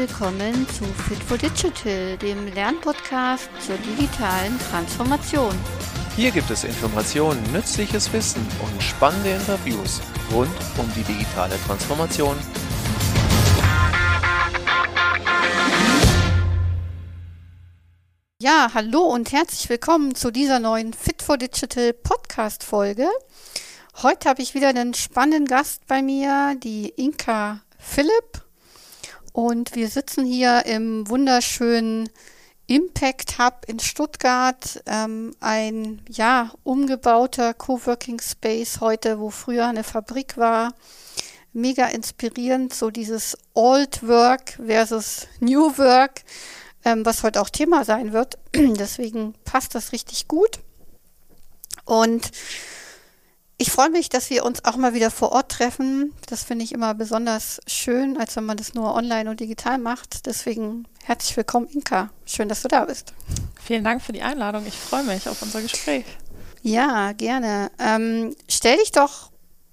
willkommen zu Fit for Digital, dem Lernpodcast zur digitalen Transformation. Hier gibt es Informationen, nützliches Wissen und spannende Interviews rund um die digitale Transformation. Ja, hallo und herzlich willkommen zu dieser neuen Fit for Digital Podcast Folge. Heute habe ich wieder einen spannenden Gast bei mir, die Inka Philipp. Und wir sitzen hier im wunderschönen Impact Hub in Stuttgart, ähm, ein ja umgebauter Coworking Space heute, wo früher eine Fabrik war. Mega inspirierend, so dieses Old Work versus New Work, ähm, was heute auch Thema sein wird. Deswegen passt das richtig gut. Und ich freue mich, dass wir uns auch mal wieder vor Ort treffen. Das finde ich immer besonders schön, als wenn man das nur online und digital macht. Deswegen herzlich willkommen, Inka. Schön, dass du da bist. Vielen Dank für die Einladung. Ich freue mich auf unser Gespräch. Ja, gerne. Ähm, stell dich doch,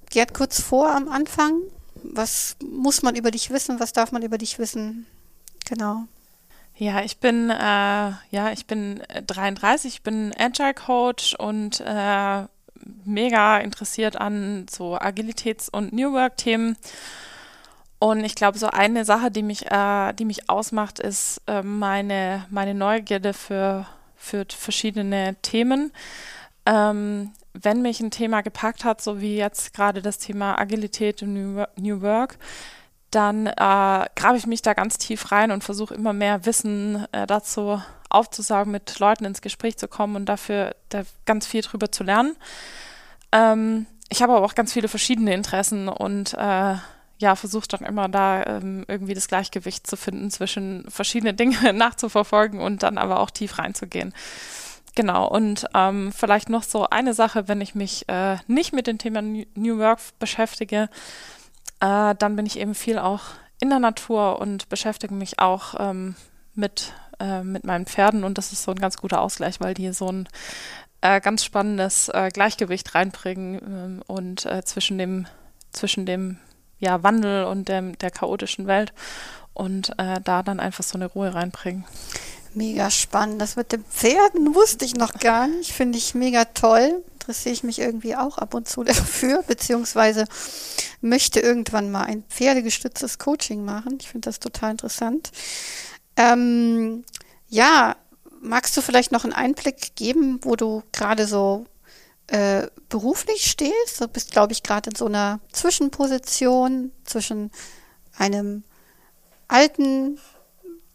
Gerd, kurz vor am Anfang. Was muss man über dich wissen? Was darf man über dich wissen? Genau. Ja, ich bin äh, ja, ich bin 33, ich bin Agile Coach und äh, mega interessiert an so Agilitäts- und New Work-Themen. Und ich glaube, so eine Sache, die mich, äh, die mich ausmacht, ist äh, meine, meine Neugierde für, für verschiedene Themen. Ähm, wenn mich ein Thema gepackt hat, so wie jetzt gerade das Thema Agilität und New, New Work, dann äh, grabe ich mich da ganz tief rein und versuche immer mehr Wissen äh, dazu aufzusaugen, mit Leuten ins Gespräch zu kommen und dafür da ganz viel drüber zu lernen. Ähm, ich habe aber auch ganz viele verschiedene Interessen und äh, ja, versuche dann immer da ähm, irgendwie das Gleichgewicht zu finden zwischen verschiedene Dinge nachzuverfolgen und dann aber auch tief reinzugehen. Genau, und ähm, vielleicht noch so eine Sache, wenn ich mich äh, nicht mit dem Thema New Work beschäftige, äh, dann bin ich eben viel auch in der Natur und beschäftige mich auch ähm, mit, äh, mit meinen Pferden und das ist so ein ganz guter Ausgleich, weil die so ein äh, ganz spannendes äh, Gleichgewicht reinbringen ähm, und äh, zwischen dem, zwischen dem ja, Wandel und dem, der chaotischen Welt und äh, da dann einfach so eine Ruhe reinbringen. Mega spannend. Das mit den Pferden wusste ich noch gar nicht. Finde ich mega toll. Interessiere ich mich irgendwie auch ab und zu dafür, beziehungsweise möchte irgendwann mal ein pferdegestütztes Coaching machen. Ich finde das total interessant. Ähm, ja, magst du vielleicht noch einen Einblick geben, wo du gerade so äh, beruflich stehst? Du bist, glaube ich, gerade in so einer Zwischenposition zwischen einem alten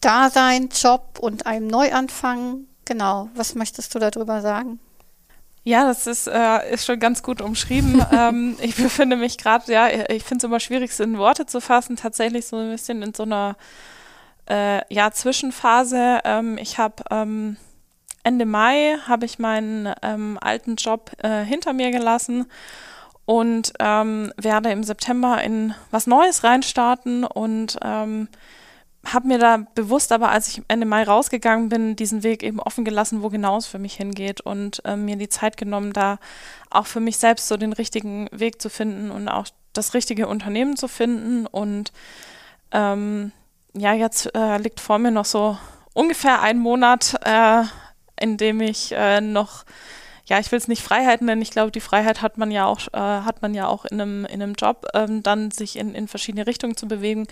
Dasein, Job und einem Neuanfang. Genau, was möchtest du darüber sagen? Ja, das ist, äh, ist schon ganz gut umschrieben. ähm, ich befinde mich gerade, ja, ich finde es immer schwierig, es in Worte zu fassen, tatsächlich so ein bisschen in so einer äh, ja, Zwischenphase. Ähm, ich habe ähm, Ende Mai habe ich meinen ähm, alten Job äh, hinter mir gelassen und ähm, werde im September in was Neues reinstarten und ähm, habe mir da bewusst, aber als ich Ende Mai rausgegangen bin, diesen Weg eben offen gelassen, wo genau es für mich hingeht und äh, mir die Zeit genommen, da auch für mich selbst so den richtigen Weg zu finden und auch das richtige Unternehmen zu finden. Und ähm, ja, jetzt äh, liegt vor mir noch so ungefähr ein Monat, äh, in dem ich äh, noch, ja, ich will es nicht Freiheit nennen, ich glaube, die Freiheit hat man ja auch, äh, hat man ja auch in einem, in einem Job, ähm, dann sich in, in verschiedene Richtungen zu bewegen,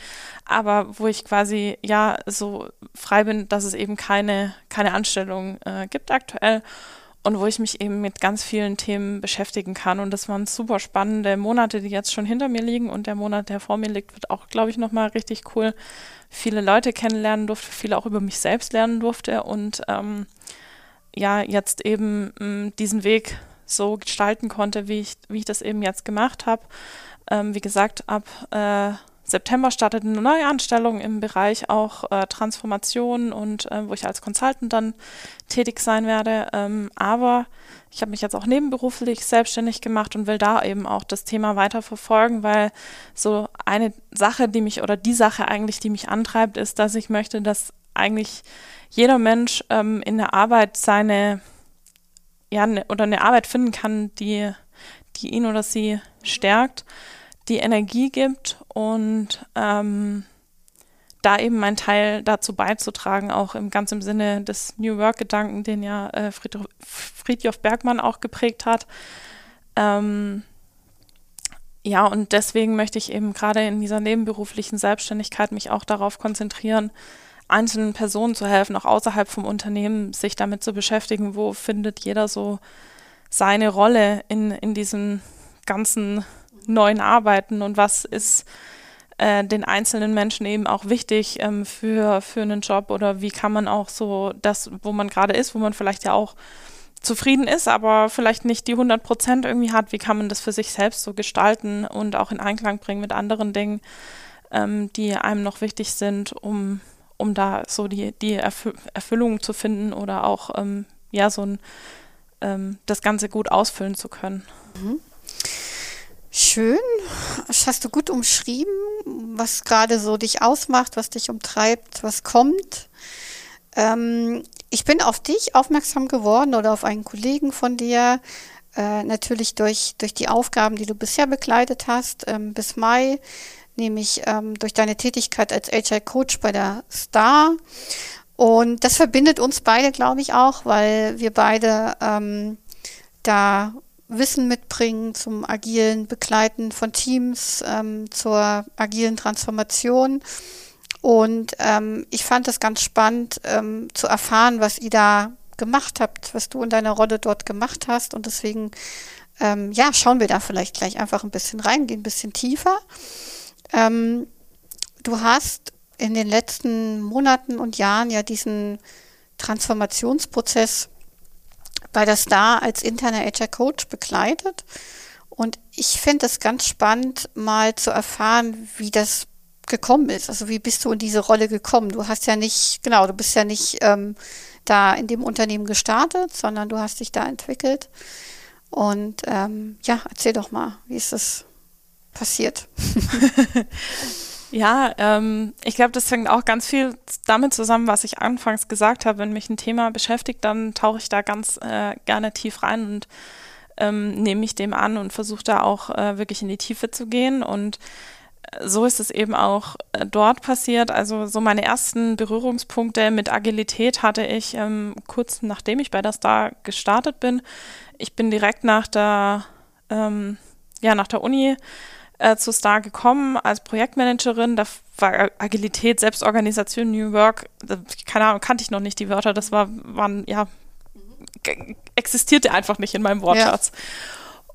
aber wo ich quasi ja so frei bin, dass es eben keine, keine Anstellung äh, gibt aktuell und wo ich mich eben mit ganz vielen Themen beschäftigen kann. Und das waren super spannende Monate, die jetzt schon hinter mir liegen. Und der Monat, der vor mir liegt, wird auch, glaube ich, nochmal richtig cool. Viele Leute kennenlernen durfte, viele auch über mich selbst lernen durfte und ähm, ja, jetzt eben mh, mm, diesen Weg so gestalten konnte, wie ich, wie ich das eben jetzt gemacht habe. Ähm, wie gesagt, ab äh, September startet eine neue Anstellung im Bereich auch äh, Transformation und äh, wo ich als Consultant dann tätig sein werde. Ähm, aber ich habe mich jetzt auch nebenberuflich selbstständig gemacht und will da eben auch das Thema weiter verfolgen, weil so eine Sache, die mich oder die Sache eigentlich, die mich antreibt, ist, dass ich möchte, dass eigentlich jeder Mensch ähm, in der Arbeit seine ja ne, oder eine Arbeit finden kann, die die ihn oder sie stärkt die Energie gibt und ähm, da eben mein Teil dazu beizutragen, auch im ganz im Sinne des New Work-Gedanken, den ja äh, Friedjof Bergmann auch geprägt hat. Ähm, ja, und deswegen möchte ich eben gerade in dieser nebenberuflichen Selbstständigkeit mich auch darauf konzentrieren, einzelnen Personen zu helfen, auch außerhalb vom Unternehmen, sich damit zu beschäftigen, wo findet jeder so seine Rolle in, in diesem ganzen neuen Arbeiten und was ist äh, den einzelnen Menschen eben auch wichtig ähm, für, für einen Job oder wie kann man auch so das, wo man gerade ist, wo man vielleicht ja auch zufrieden ist, aber vielleicht nicht die 100 Prozent irgendwie hat, wie kann man das für sich selbst so gestalten und auch in Einklang bringen mit anderen Dingen, ähm, die einem noch wichtig sind, um, um da so die, die Erfü Erfüllung zu finden oder auch ähm, ja so ein, ähm, das Ganze gut ausfüllen zu können. Mhm. Schön. Das hast du gut umschrieben, was gerade so dich ausmacht, was dich umtreibt, was kommt. Ähm, ich bin auf dich aufmerksam geworden oder auf einen Kollegen von dir, äh, natürlich durch, durch die Aufgaben, die du bisher begleitet hast, ähm, bis Mai, nämlich ähm, durch deine Tätigkeit als HR-Coach bei der Star. Und das verbindet uns beide, glaube ich, auch, weil wir beide ähm, da Wissen mitbringen zum agilen Begleiten von Teams, ähm, zur agilen Transformation. Und ähm, ich fand es ganz spannend ähm, zu erfahren, was ihr da gemacht habt, was du in deiner Rolle dort gemacht hast. Und deswegen, ähm, ja, schauen wir da vielleicht gleich einfach ein bisschen rein, gehen ein bisschen tiefer. Ähm, du hast in den letzten Monaten und Jahren ja diesen Transformationsprozess bei der Star als interner HR-Coach begleitet. Und ich finde es ganz spannend, mal zu erfahren, wie das gekommen ist. Also wie bist du in diese Rolle gekommen? Du hast ja nicht, genau, du bist ja nicht ähm, da in dem Unternehmen gestartet, sondern du hast dich da entwickelt. Und ähm, ja, erzähl doch mal, wie ist das passiert? Ja, ähm, ich glaube, das hängt auch ganz viel damit zusammen, was ich anfangs gesagt habe. Wenn mich ein Thema beschäftigt, dann tauche ich da ganz äh, gerne tief rein und ähm, nehme mich dem an und versuche da auch äh, wirklich in die Tiefe zu gehen. Und äh, so ist es eben auch äh, dort passiert. Also so meine ersten Berührungspunkte mit Agilität hatte ich ähm, kurz nachdem ich bei der Star gestartet bin. Ich bin direkt nach der, ähm, ja, nach der Uni äh, zu Star gekommen als Projektmanagerin. Da war Agilität, Selbstorganisation, New Work, keine Ahnung, kannte ich noch nicht die Wörter. Das war, waren, ja, existierte einfach nicht in meinem Wortschatz. Ja.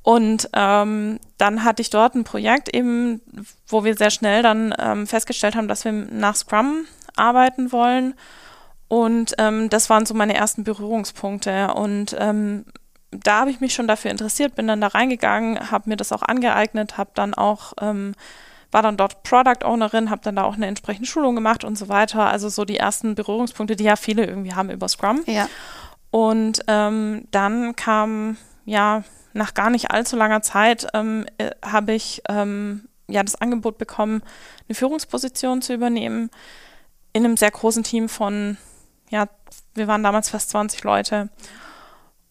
Und ähm, dann hatte ich dort ein Projekt eben, wo wir sehr schnell dann ähm, festgestellt haben, dass wir nach Scrum arbeiten wollen. Und ähm, das waren so meine ersten Berührungspunkte. Und ähm, da habe ich mich schon dafür interessiert, bin dann da reingegangen, habe mir das auch angeeignet, habe dann auch, ähm, war dann dort Product Ownerin, habe dann da auch eine entsprechende Schulung gemacht und so weiter. Also so die ersten Berührungspunkte, die ja viele irgendwie haben über Scrum. Ja. Und ähm, dann kam, ja, nach gar nicht allzu langer Zeit ähm, äh, habe ich ähm, ja das Angebot bekommen, eine Führungsposition zu übernehmen in einem sehr großen Team von, ja, wir waren damals fast 20 Leute.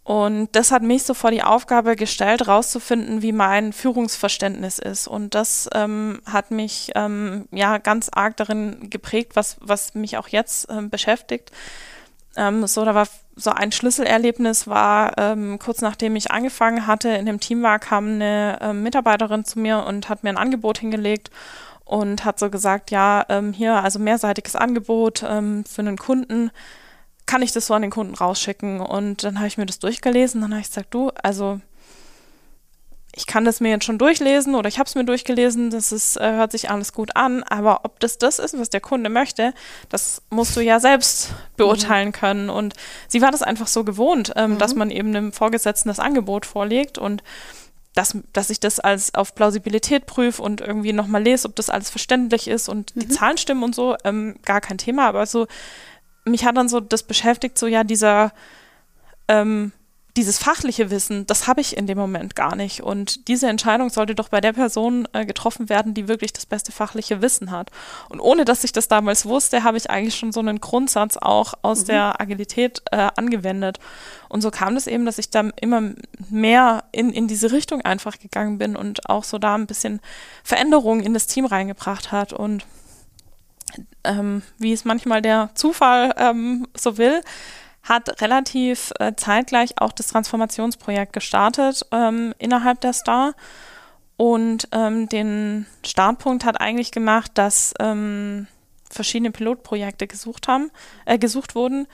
Und das hat mich so vor die Aufgabe gestellt, rauszufinden, wie mein Führungsverständnis ist. Und das ähm, hat mich ähm, ja ganz arg darin geprägt, was, was mich auch jetzt ähm, beschäftigt. Ähm, so, da war so ein Schlüsselerlebnis war, ähm, kurz nachdem ich angefangen hatte, in dem Team war, kam eine ähm, Mitarbeiterin zu mir und hat mir ein Angebot hingelegt und hat so gesagt, ja, hier, also mehrseitiges Angebot für einen Kunden kann ich das so an den Kunden rausschicken? Und dann habe ich mir das durchgelesen, dann habe ich gesagt, du, also ich kann das mir jetzt schon durchlesen oder ich habe es mir durchgelesen, das ist, äh, hört sich alles gut an, aber ob das das ist, was der Kunde möchte, das musst du ja selbst beurteilen mhm. können. Und sie war das einfach so gewohnt, ähm, mhm. dass man eben einem Vorgesetzten das Angebot vorlegt und dass, dass ich das als auf Plausibilität prüfe und irgendwie nochmal lese, ob das alles verständlich ist und mhm. die Zahlen stimmen und so, ähm, gar kein Thema, aber so mich hat dann so das beschäftigt, so ja, dieser, ähm, dieses fachliche Wissen, das habe ich in dem Moment gar nicht. Und diese Entscheidung sollte doch bei der Person äh, getroffen werden, die wirklich das beste fachliche Wissen hat. Und ohne dass ich das damals wusste, habe ich eigentlich schon so einen Grundsatz auch aus mhm. der Agilität äh, angewendet. Und so kam es das eben, dass ich dann immer mehr in, in diese Richtung einfach gegangen bin und auch so da ein bisschen Veränderungen in das Team reingebracht hat. Und ähm, wie es manchmal der Zufall ähm, so will, hat relativ äh, zeitgleich auch das Transformationsprojekt gestartet ähm, innerhalb der Star. Und ähm, den Startpunkt hat eigentlich gemacht, dass ähm, verschiedene Pilotprojekte gesucht haben, äh, gesucht wurden,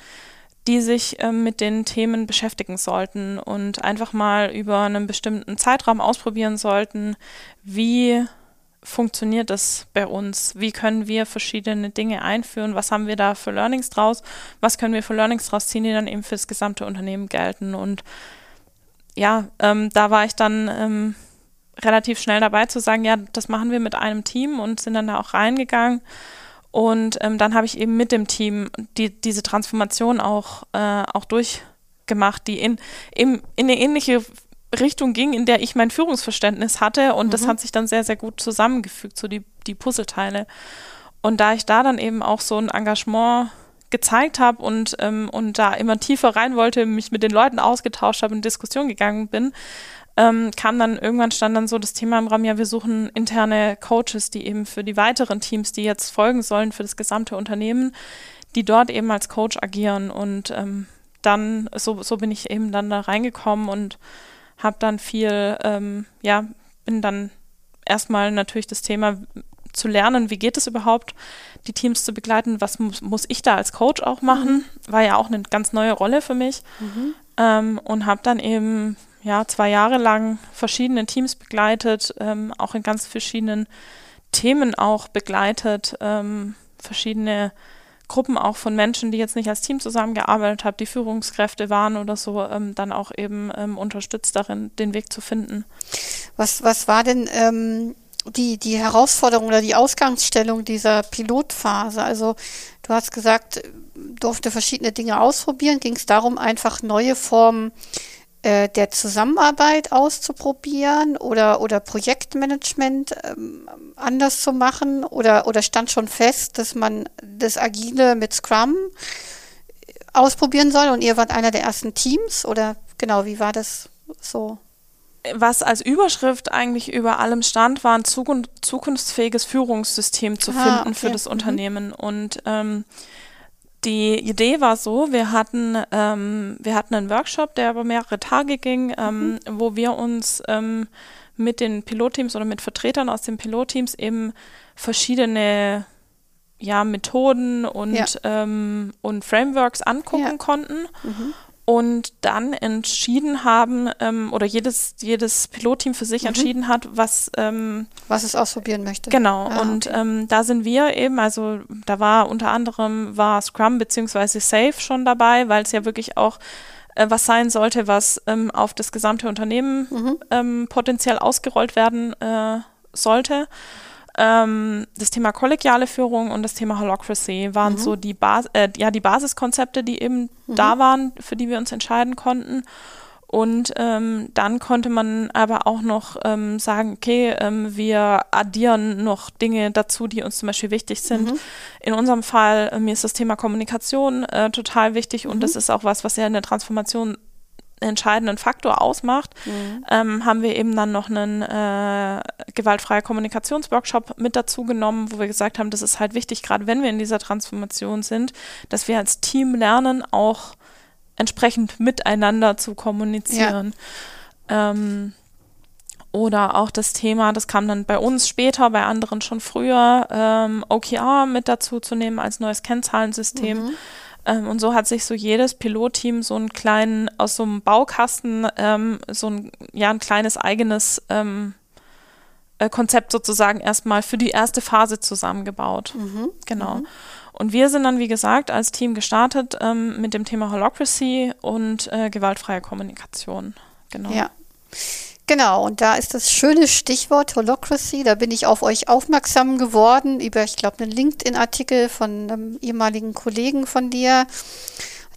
die sich ähm, mit den Themen beschäftigen sollten und einfach mal über einen bestimmten Zeitraum ausprobieren sollten, wie funktioniert das bei uns? Wie können wir verschiedene Dinge einführen? Was haben wir da für Learnings draus? Was können wir für Learnings draus ziehen, die dann eben fürs gesamte Unternehmen gelten? Und ja, ähm, da war ich dann ähm, relativ schnell dabei zu sagen, ja, das machen wir mit einem Team und sind dann da auch reingegangen. Und ähm, dann habe ich eben mit dem Team die, diese Transformation auch, äh, auch durchgemacht, die in, in, in eine ähnliche Richtung ging, in der ich mein Führungsverständnis hatte. Und mhm. das hat sich dann sehr, sehr gut zusammengefügt, so die, die Puzzleteile. Und da ich da dann eben auch so ein Engagement gezeigt habe und, ähm, und da immer tiefer rein wollte, mich mit den Leuten ausgetauscht habe, in Diskussion gegangen bin, ähm, kam dann irgendwann stand dann so das Thema im Raum, ja, wir suchen interne Coaches, die eben für die weiteren Teams, die jetzt folgen sollen, für das gesamte Unternehmen, die dort eben als Coach agieren. Und ähm, dann, so, so bin ich eben dann da reingekommen und habe dann viel, ähm, ja, bin dann erstmal natürlich das Thema zu lernen, wie geht es überhaupt, die Teams zu begleiten, was muss, muss ich da als Coach auch machen, mhm. war ja auch eine ganz neue Rolle für mich mhm. ähm, und habe dann eben ja zwei Jahre lang verschiedene Teams begleitet, ähm, auch in ganz verschiedenen Themen auch begleitet, ähm, verschiedene Gruppen auch von Menschen, die jetzt nicht als Team zusammengearbeitet haben, die Führungskräfte waren oder so, ähm, dann auch eben ähm, unterstützt darin, den Weg zu finden. Was, was war denn ähm, die, die Herausforderung oder die Ausgangsstellung dieser Pilotphase? Also du hast gesagt, durfte verschiedene Dinge ausprobieren. Ging es darum, einfach neue Formen äh, der Zusammenarbeit auszuprobieren oder, oder Projektmanagement ähm, anders zu machen? Oder, oder stand schon fest, dass man das Agile mit Scrum ausprobieren soll und ihr wart einer der ersten Teams? Oder genau, wie war das so? was als Überschrift eigentlich über allem stand, war ein zukunftsfähiges Führungssystem zu ah, finden okay. für das mhm. Unternehmen. Und ähm, die Idee war so, wir hatten, ähm, wir hatten einen Workshop, der über mehrere Tage ging, ähm, mhm. wo wir uns ähm, mit den Pilotteams oder mit Vertretern aus den Pilotteams eben verschiedene ja, Methoden und, ja. Ähm, und Frameworks angucken ja. konnten. Mhm und dann entschieden haben ähm, oder jedes, jedes Pilotteam für sich mhm. entschieden hat, was ähm, was es ausprobieren möchte. Genau. Ah, und okay. ähm, da sind wir eben, also da war unter anderem war Scrum beziehungsweise Safe schon dabei, weil es ja wirklich auch äh, was sein sollte, was ähm, auf das gesamte Unternehmen mhm. Ähm, potenziell ausgerollt werden äh, sollte. Ähm, das Thema kollegiale Führung und das Thema Holocracy waren mhm. so die, Bas äh, ja, die Basiskonzepte, die eben mhm. da waren, für die wir uns entscheiden konnten. Und ähm, dann konnte man aber auch noch ähm, sagen, okay, ähm, wir addieren noch Dinge dazu, die uns zum Beispiel wichtig sind. Mhm. In unserem Fall, äh, mir ist das Thema Kommunikation äh, total wichtig und mhm. das ist auch was, was ja in der Transformation entscheidenden Faktor ausmacht, mhm. ähm, haben wir eben dann noch einen äh, gewaltfreie Kommunikationsworkshop mit dazu genommen, wo wir gesagt haben, das ist halt wichtig, gerade wenn wir in dieser Transformation sind, dass wir als Team lernen, auch entsprechend miteinander zu kommunizieren. Ja. Ähm, oder auch das Thema, das kam dann bei uns später, bei anderen schon früher, ähm, OKR mit dazu zu nehmen als neues Kennzahlensystem. Mhm ähm, und so hat sich so jedes Pilotteam so einen kleinen, aus so einem Baukasten, ähm, so ein, ja, ein kleines eigenes ähm, äh, Konzept sozusagen erstmal für die erste Phase zusammengebaut. Mhm. Genau. Mhm. Und wir sind dann, wie gesagt, als Team gestartet ähm, mit dem Thema Holocracy und äh, gewaltfreie Kommunikation. Genau. Ja. Genau, und da ist das schöne Stichwort Holocracy. Da bin ich auf euch aufmerksam geworden über, ich glaube, einen LinkedIn-Artikel von einem ehemaligen Kollegen von dir,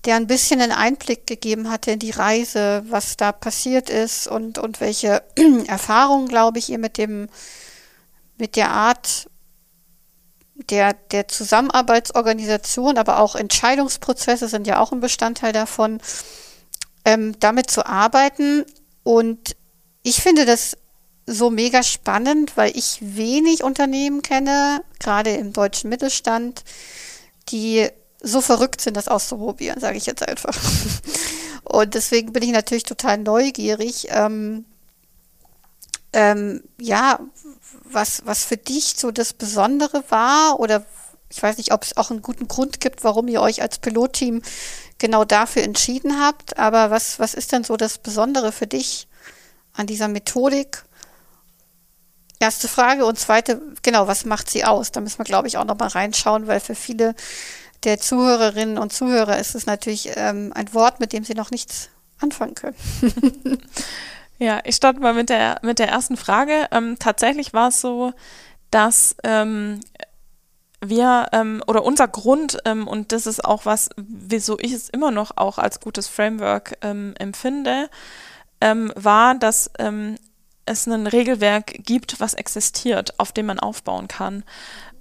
der ein bisschen einen Einblick gegeben hatte in die Reise, was da passiert ist und, und welche Erfahrungen, glaube ich, ihr mit dem, mit der Art der, der Zusammenarbeitsorganisation, aber auch Entscheidungsprozesse sind ja auch ein Bestandteil davon, ähm, damit zu arbeiten. Und ich finde das so mega spannend, weil ich wenig Unternehmen kenne, gerade im deutschen Mittelstand, die so verrückt sind, das auszuprobieren, sage ich jetzt einfach. Und deswegen bin ich natürlich total neugierig. Ähm, ähm, ja, was, was für dich so das Besondere war oder ich weiß nicht, ob es auch einen guten Grund gibt, warum ihr euch als Pilotteam genau dafür entschieden habt, aber was, was ist denn so das Besondere für dich an dieser Methodik? Erste Frage und zweite, genau, was macht sie aus? Da müssen wir, glaube ich, auch nochmal reinschauen, weil für viele der Zuhörerinnen und Zuhörer ist es natürlich ähm, ein Wort, mit dem sie noch nichts anfangen können. ja, ich starte mal mit der, mit der ersten Frage. Ähm, tatsächlich war es so, dass ähm, wir ähm, oder unser Grund, ähm, und das ist auch was, wieso ich es immer noch auch als gutes Framework ähm, empfinde, war, dass es ein Regelwerk gibt, was existiert, auf dem man aufbauen kann.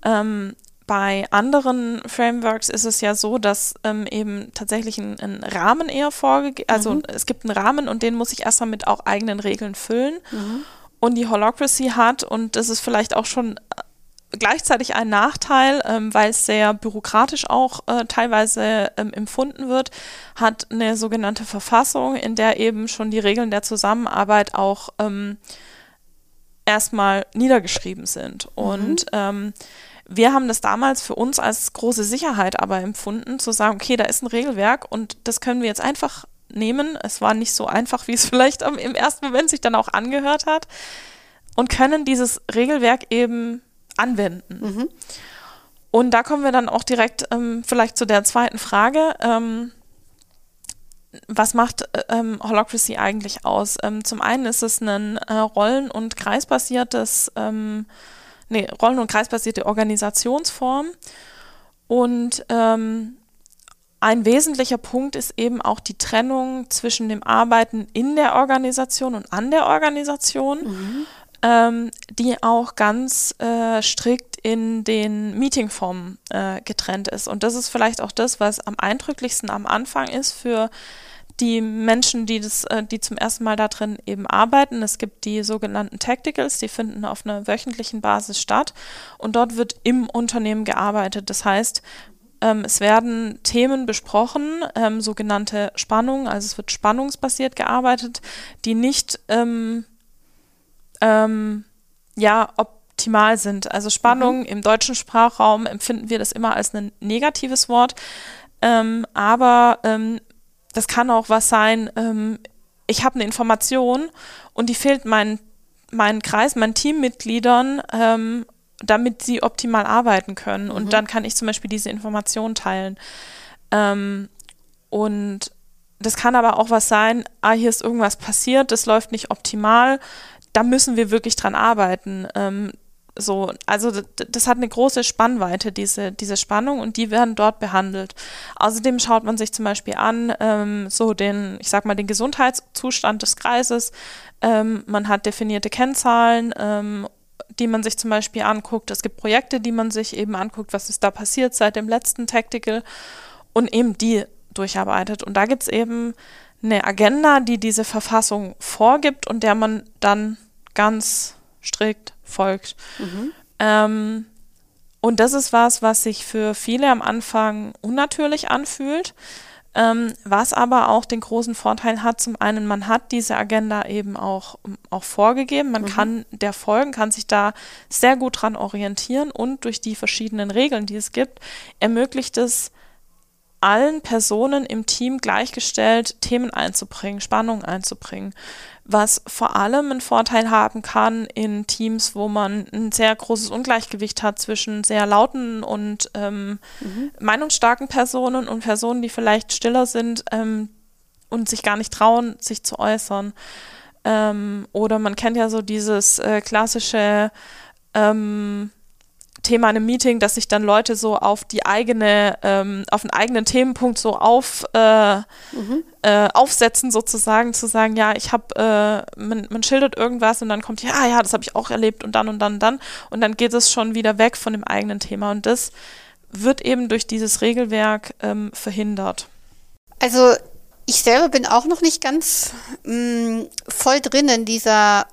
Ähm, bei anderen Frameworks ist es ja so, dass ähm, eben tatsächlich ein, ein Rahmen eher vorgegeben, also mhm. es gibt einen Rahmen und den muss ich erstmal mit auch eigenen Regeln füllen. Mhm. Und die Holocracy hat, und das ist vielleicht auch schon gleichzeitig ein Nachteil, ähm, weil es sehr bürokratisch auch äh, teilweise ähm, empfunden wird, hat eine sogenannte Verfassung, in der eben schon die Regeln der Zusammenarbeit auch ähm, erstmal niedergeschrieben sind. Mhm. Und ähm, wir haben das damals für uns als große Sicherheit aber empfunden, zu sagen, okay, da ist ein Regelwerk und das können wir jetzt einfach nehmen. Es war nicht so einfach, wie es vielleicht im ersten Moment sich dann auch angehört hat. Und können dieses Regelwerk eben anwenden. Mhm. Und da kommen wir dann auch direkt ähm, vielleicht zu der zweiten Frage. Ähm, was macht ähm, Holocracy eigentlich aus? Ähm, zum einen ist es ein äh, rollen- und kreisbasiertes ähm, nee, rollen- und kreisbasierte Organisationsform. Und ähm, ein wesentlicher Punkt ist eben auch die Trennung zwischen dem Arbeiten in der Organisation und an der Organisation, mhm. Ähm, die auch ganz äh, strikt in den Meetingformen äh, getrennt ist. Und das ist vielleicht auch das, was am eindrücklichsten am Anfang ist für die Menschen, die das, äh, die zum ersten Mal da drin eben arbeiten. Es gibt die sogenannten Tacticals, die finden auf einer wöchentlichen Basis statt und dort wird im Unternehmen gearbeitet. Das heißt, ähm, es werden Themen besprochen, ähm, sogenannte Spannungen, also es wird spannungsbasiert gearbeitet, die nicht ähm, ähm ja optimal sind. Also Spannung mhm. im deutschen Sprachraum empfinden wir das immer als ein negatives Wort. Ähm, aber ähm, das kann auch was sein, ähm, ich habe eine Information und die fehlt meinen mein Kreis, meinen Teammitgliedern, ähm, damit sie optimal arbeiten können. Mhm. Und dann kann ich zum Beispiel diese Information teilen. Ähm, und das kann aber auch was sein, ah, hier ist irgendwas passiert, das läuft nicht optimal, da müssen wir wirklich dran arbeiten. Ähm, so, also das hat eine große Spannweite, diese, diese Spannung, und die werden dort behandelt. Außerdem schaut man sich zum Beispiel an, ähm, so den, ich sag mal, den Gesundheitszustand des Kreises. Ähm, man hat definierte Kennzahlen, ähm, die man sich zum Beispiel anguckt. Es gibt Projekte, die man sich eben anguckt, was ist da passiert seit dem letzten Tactical und eben die durcharbeitet. Und da gibt es eben eine Agenda, die diese Verfassung vorgibt und der man dann ganz strikt folgt. Mhm. Ähm, und das ist was, was sich für viele am Anfang unnatürlich anfühlt, ähm, was aber auch den großen Vorteil hat, zum einen, man hat diese Agenda eben auch, auch vorgegeben, man mhm. kann der folgen, kann sich da sehr gut dran orientieren und durch die verschiedenen Regeln, die es gibt, ermöglicht es allen Personen im Team gleichgestellt Themen einzubringen, Spannung einzubringen was vor allem einen Vorteil haben kann in Teams, wo man ein sehr großes Ungleichgewicht hat zwischen sehr lauten und ähm, mhm. meinungsstarken Personen und Personen, die vielleicht stiller sind ähm, und sich gar nicht trauen, sich zu äußern. Ähm, oder man kennt ja so dieses äh, klassische ähm, Thema in einem Meeting, dass sich dann Leute so auf die eigene, ähm, auf einen eigenen Themenpunkt so auf, äh, mhm. äh, aufsetzen, sozusagen, zu sagen, ja, ich habe, äh, man, man, schildert irgendwas und dann kommt, ja, ja, das habe ich auch erlebt und dann und dann und dann und dann geht es schon wieder weg von dem eigenen Thema und das wird eben durch dieses Regelwerk ähm, verhindert. Also ich selber bin auch noch nicht ganz mh, mm, voll drin in dieser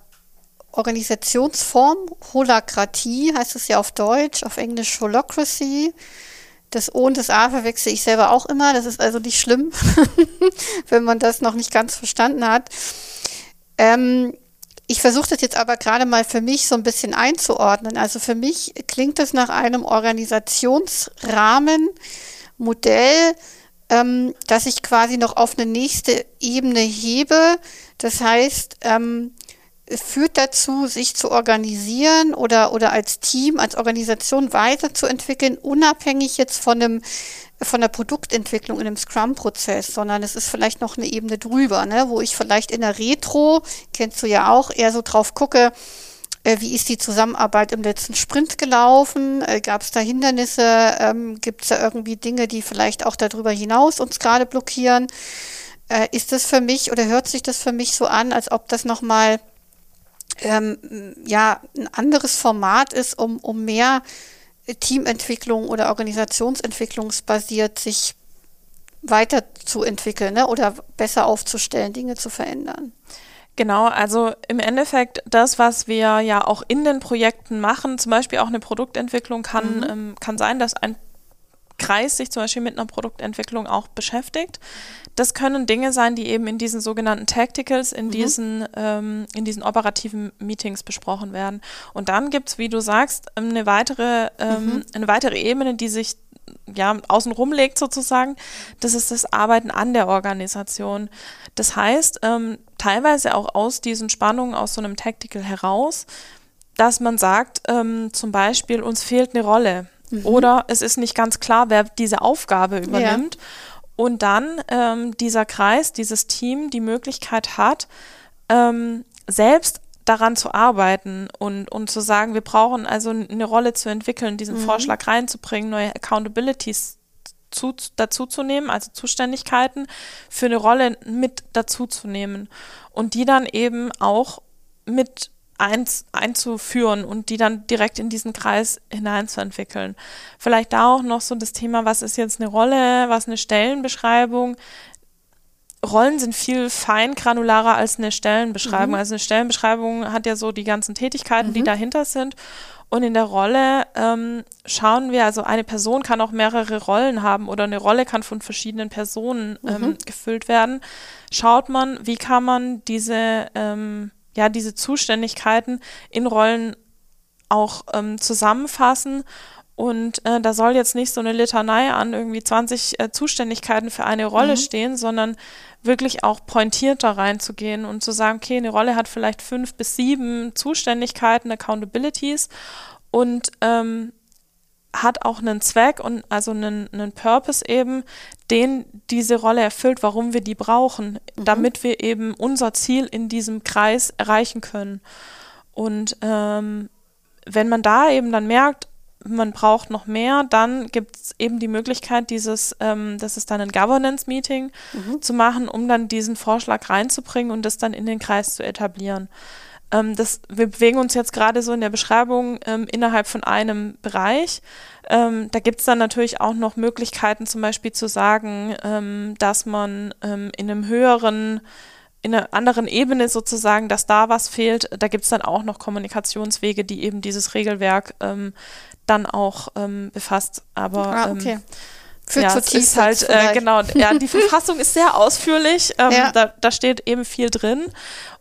Organisationsform, Holakratie heißt es ja auf Deutsch, auf Englisch Holocracy. Das O und das A verwechsel ich selber auch immer. Das ist also nicht schlimm, wenn man das noch nicht ganz verstanden hat. Ähm, ich versuche das jetzt aber gerade mal für mich so ein bisschen einzuordnen. Also für mich klingt das nach einem Organisationsrahmen, Modell, ähm, das ich quasi noch auf eine nächste Ebene hebe. Das heißt, ähm, führt dazu, sich zu organisieren oder, oder als Team, als Organisation weiterzuentwickeln, unabhängig jetzt von einem von der Produktentwicklung in einem Scrum-Prozess, sondern es ist vielleicht noch eine Ebene drüber, ne, wo ich vielleicht in der Retro, kennst du ja auch, eher so drauf gucke, äh, wie ist die Zusammenarbeit im letzten Sprint gelaufen? Äh, Gab es da Hindernisse? Ähm, Gibt es da irgendwie Dinge, die vielleicht auch darüber hinaus uns gerade blockieren? Äh, ist das für mich oder hört sich das für mich so an, als ob das nochmal ähm, ja, ein anderes Format ist, um, um mehr Teamentwicklung oder Organisationsentwicklungsbasiert sich weiterzuentwickeln ne? oder besser aufzustellen, Dinge zu verändern. Genau, also im Endeffekt das, was wir ja auch in den Projekten machen, zum Beispiel auch eine Produktentwicklung kann, mhm. ähm, kann sein, dass ein Kreis sich zum Beispiel mit einer Produktentwicklung auch beschäftigt. Das können Dinge sein, die eben in diesen sogenannten Tacticals, in, mhm. diesen, ähm, in diesen operativen Meetings besprochen werden. Und dann gibt es, wie du sagst, eine weitere, ähm, mhm. eine weitere Ebene, die sich ja, außenrum legt sozusagen. Das ist das Arbeiten an der Organisation. Das heißt, ähm, teilweise auch aus diesen Spannungen, aus so einem Tactical heraus, dass man sagt, ähm, zum Beispiel, uns fehlt eine Rolle. Mhm. Oder es ist nicht ganz klar, wer diese Aufgabe übernimmt. Ja. Und dann ähm, dieser Kreis, dieses Team die Möglichkeit hat, ähm, selbst daran zu arbeiten und, und zu sagen, wir brauchen also eine Rolle zu entwickeln, diesen mhm. Vorschlag reinzubringen, neue Accountabilities zu, dazu zu nehmen, also Zuständigkeiten für eine Rolle mit dazu zu nehmen und die dann eben auch mit eins, einzuführen und die dann direkt in diesen Kreis hineinzuentwickeln. Vielleicht da auch noch so das Thema, was ist jetzt eine Rolle, was eine Stellenbeschreibung. Rollen sind viel feingranularer als eine Stellenbeschreibung. Mhm. Also eine Stellenbeschreibung hat ja so die ganzen Tätigkeiten, mhm. die dahinter sind. Und in der Rolle ähm, schauen wir, also eine Person kann auch mehrere Rollen haben oder eine Rolle kann von verschiedenen Personen ähm, mhm. gefüllt werden. Schaut man, wie kann man diese ähm, ja, diese Zuständigkeiten in Rollen auch ähm, zusammenfassen. Und äh, da soll jetzt nicht so eine Litanei an irgendwie 20 äh, Zuständigkeiten für eine Rolle mhm. stehen, sondern wirklich auch pointiert da reinzugehen und zu sagen, okay, eine Rolle hat vielleicht fünf bis sieben Zuständigkeiten, Accountabilities und ähm, hat auch einen Zweck und also einen, einen Purpose eben, den diese Rolle erfüllt, warum wir die brauchen, mhm. damit wir eben unser Ziel in diesem Kreis erreichen können. Und ähm, wenn man da eben dann merkt, man braucht noch mehr, dann gibt es eben die Möglichkeit, dieses, ähm, das ist dann ein Governance-Meeting mhm. zu machen, um dann diesen Vorschlag reinzubringen und das dann in den Kreis zu etablieren. Ähm, das, wir bewegen uns jetzt gerade so in der Beschreibung ähm, innerhalb von einem Bereich. Ähm, da gibt es dann natürlich auch noch Möglichkeiten, zum Beispiel zu sagen, ähm, dass man ähm, in einem höheren in einer anderen Ebene sozusagen, dass da was fehlt, da gibt es dann auch noch Kommunikationswege, die eben dieses Regelwerk ähm, dann auch befasst. Aber ah, okay. Führt ja, es ist halt, äh, genau, ja, die Verfassung ist sehr ausführlich, ja. da, da steht eben viel drin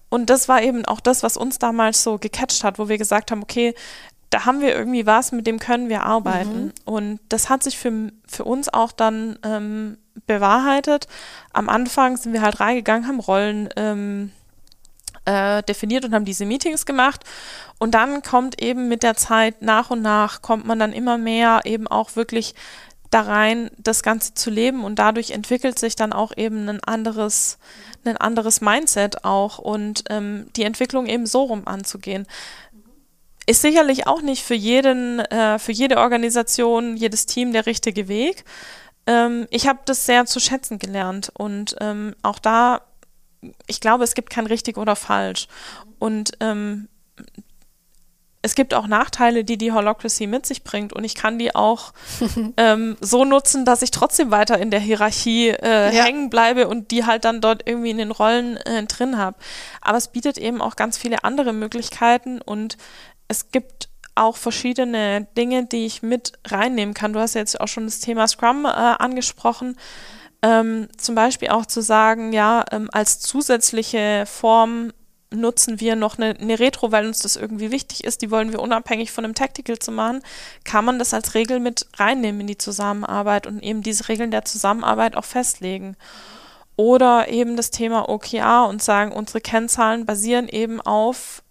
und das war eben auch das, was uns damals so gecatcht hat, wo wir gesagt haben, okay, da haben wir irgendwie was, mit dem können wir arbeiten. Mhm. Und das hat sich für, für uns auch dann ähm, bewahrheitet. Am Anfang sind wir halt reingegangen, haben Rollen ähm, äh, definiert und haben diese Meetings gemacht. Und dann kommt eben mit der Zeit nach und nach, kommt man dann immer mehr eben auch wirklich da rein, das Ganze zu leben und dadurch entwickelt sich dann auch eben ein anderes, ein anderes Mindset auch und ähm, die Entwicklung eben so rum anzugehen. Ist sicherlich auch nicht für jeden, äh, für jede Organisation, jedes Team der richtige Weg. Ähm, ich habe das sehr zu schätzen gelernt und ähm, auch da, ich glaube, es gibt kein richtig oder falsch. Und ähm, es gibt auch Nachteile, die die Holocracy mit sich bringt und ich kann die auch ähm, so nutzen, dass ich trotzdem weiter in der Hierarchie äh, ja. hängen bleibe und die halt dann dort irgendwie in den Rollen äh, drin habe. Aber es bietet eben auch ganz viele andere Möglichkeiten und es gibt auch verschiedene Dinge, die ich mit reinnehmen kann. Du hast jetzt auch schon das Thema Scrum äh, angesprochen. Ähm, zum Beispiel auch zu sagen, ja, ähm, als zusätzliche Form nutzen wir noch eine, eine, Retro, weil uns das irgendwie wichtig ist, die wollen wir unabhängig von einem Tactical zu machen, kann man das als Regel mit reinnehmen in die Zusammenarbeit und eben diese Regeln der Zusammenarbeit auch festlegen. Oder eben das Thema OKR und sagen, unsere Kennzahlen basieren eben auf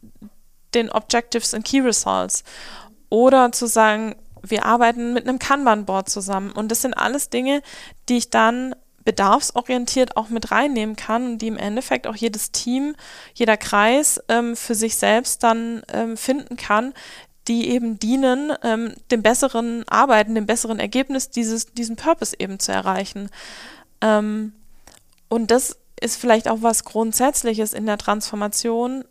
den Objectives and Key Results. Oder zu sagen, wir arbeiten mit einem Kanban-Board zusammen. Und das sind alles Dinge, die ich dann bedarfsorientiert auch mit reinnehmen kann und die im Endeffekt auch jedes Team, jeder Kreis ähm, für sich selbst dann ähm, finden kann, die eben dienen, ähm, dem besseren Arbeiten, dem besseren Ergebnis dieses, diesen Purpose eben zu erreichen. Ähm, und das ist vielleicht auch was Grundsätzliches in der Transformation.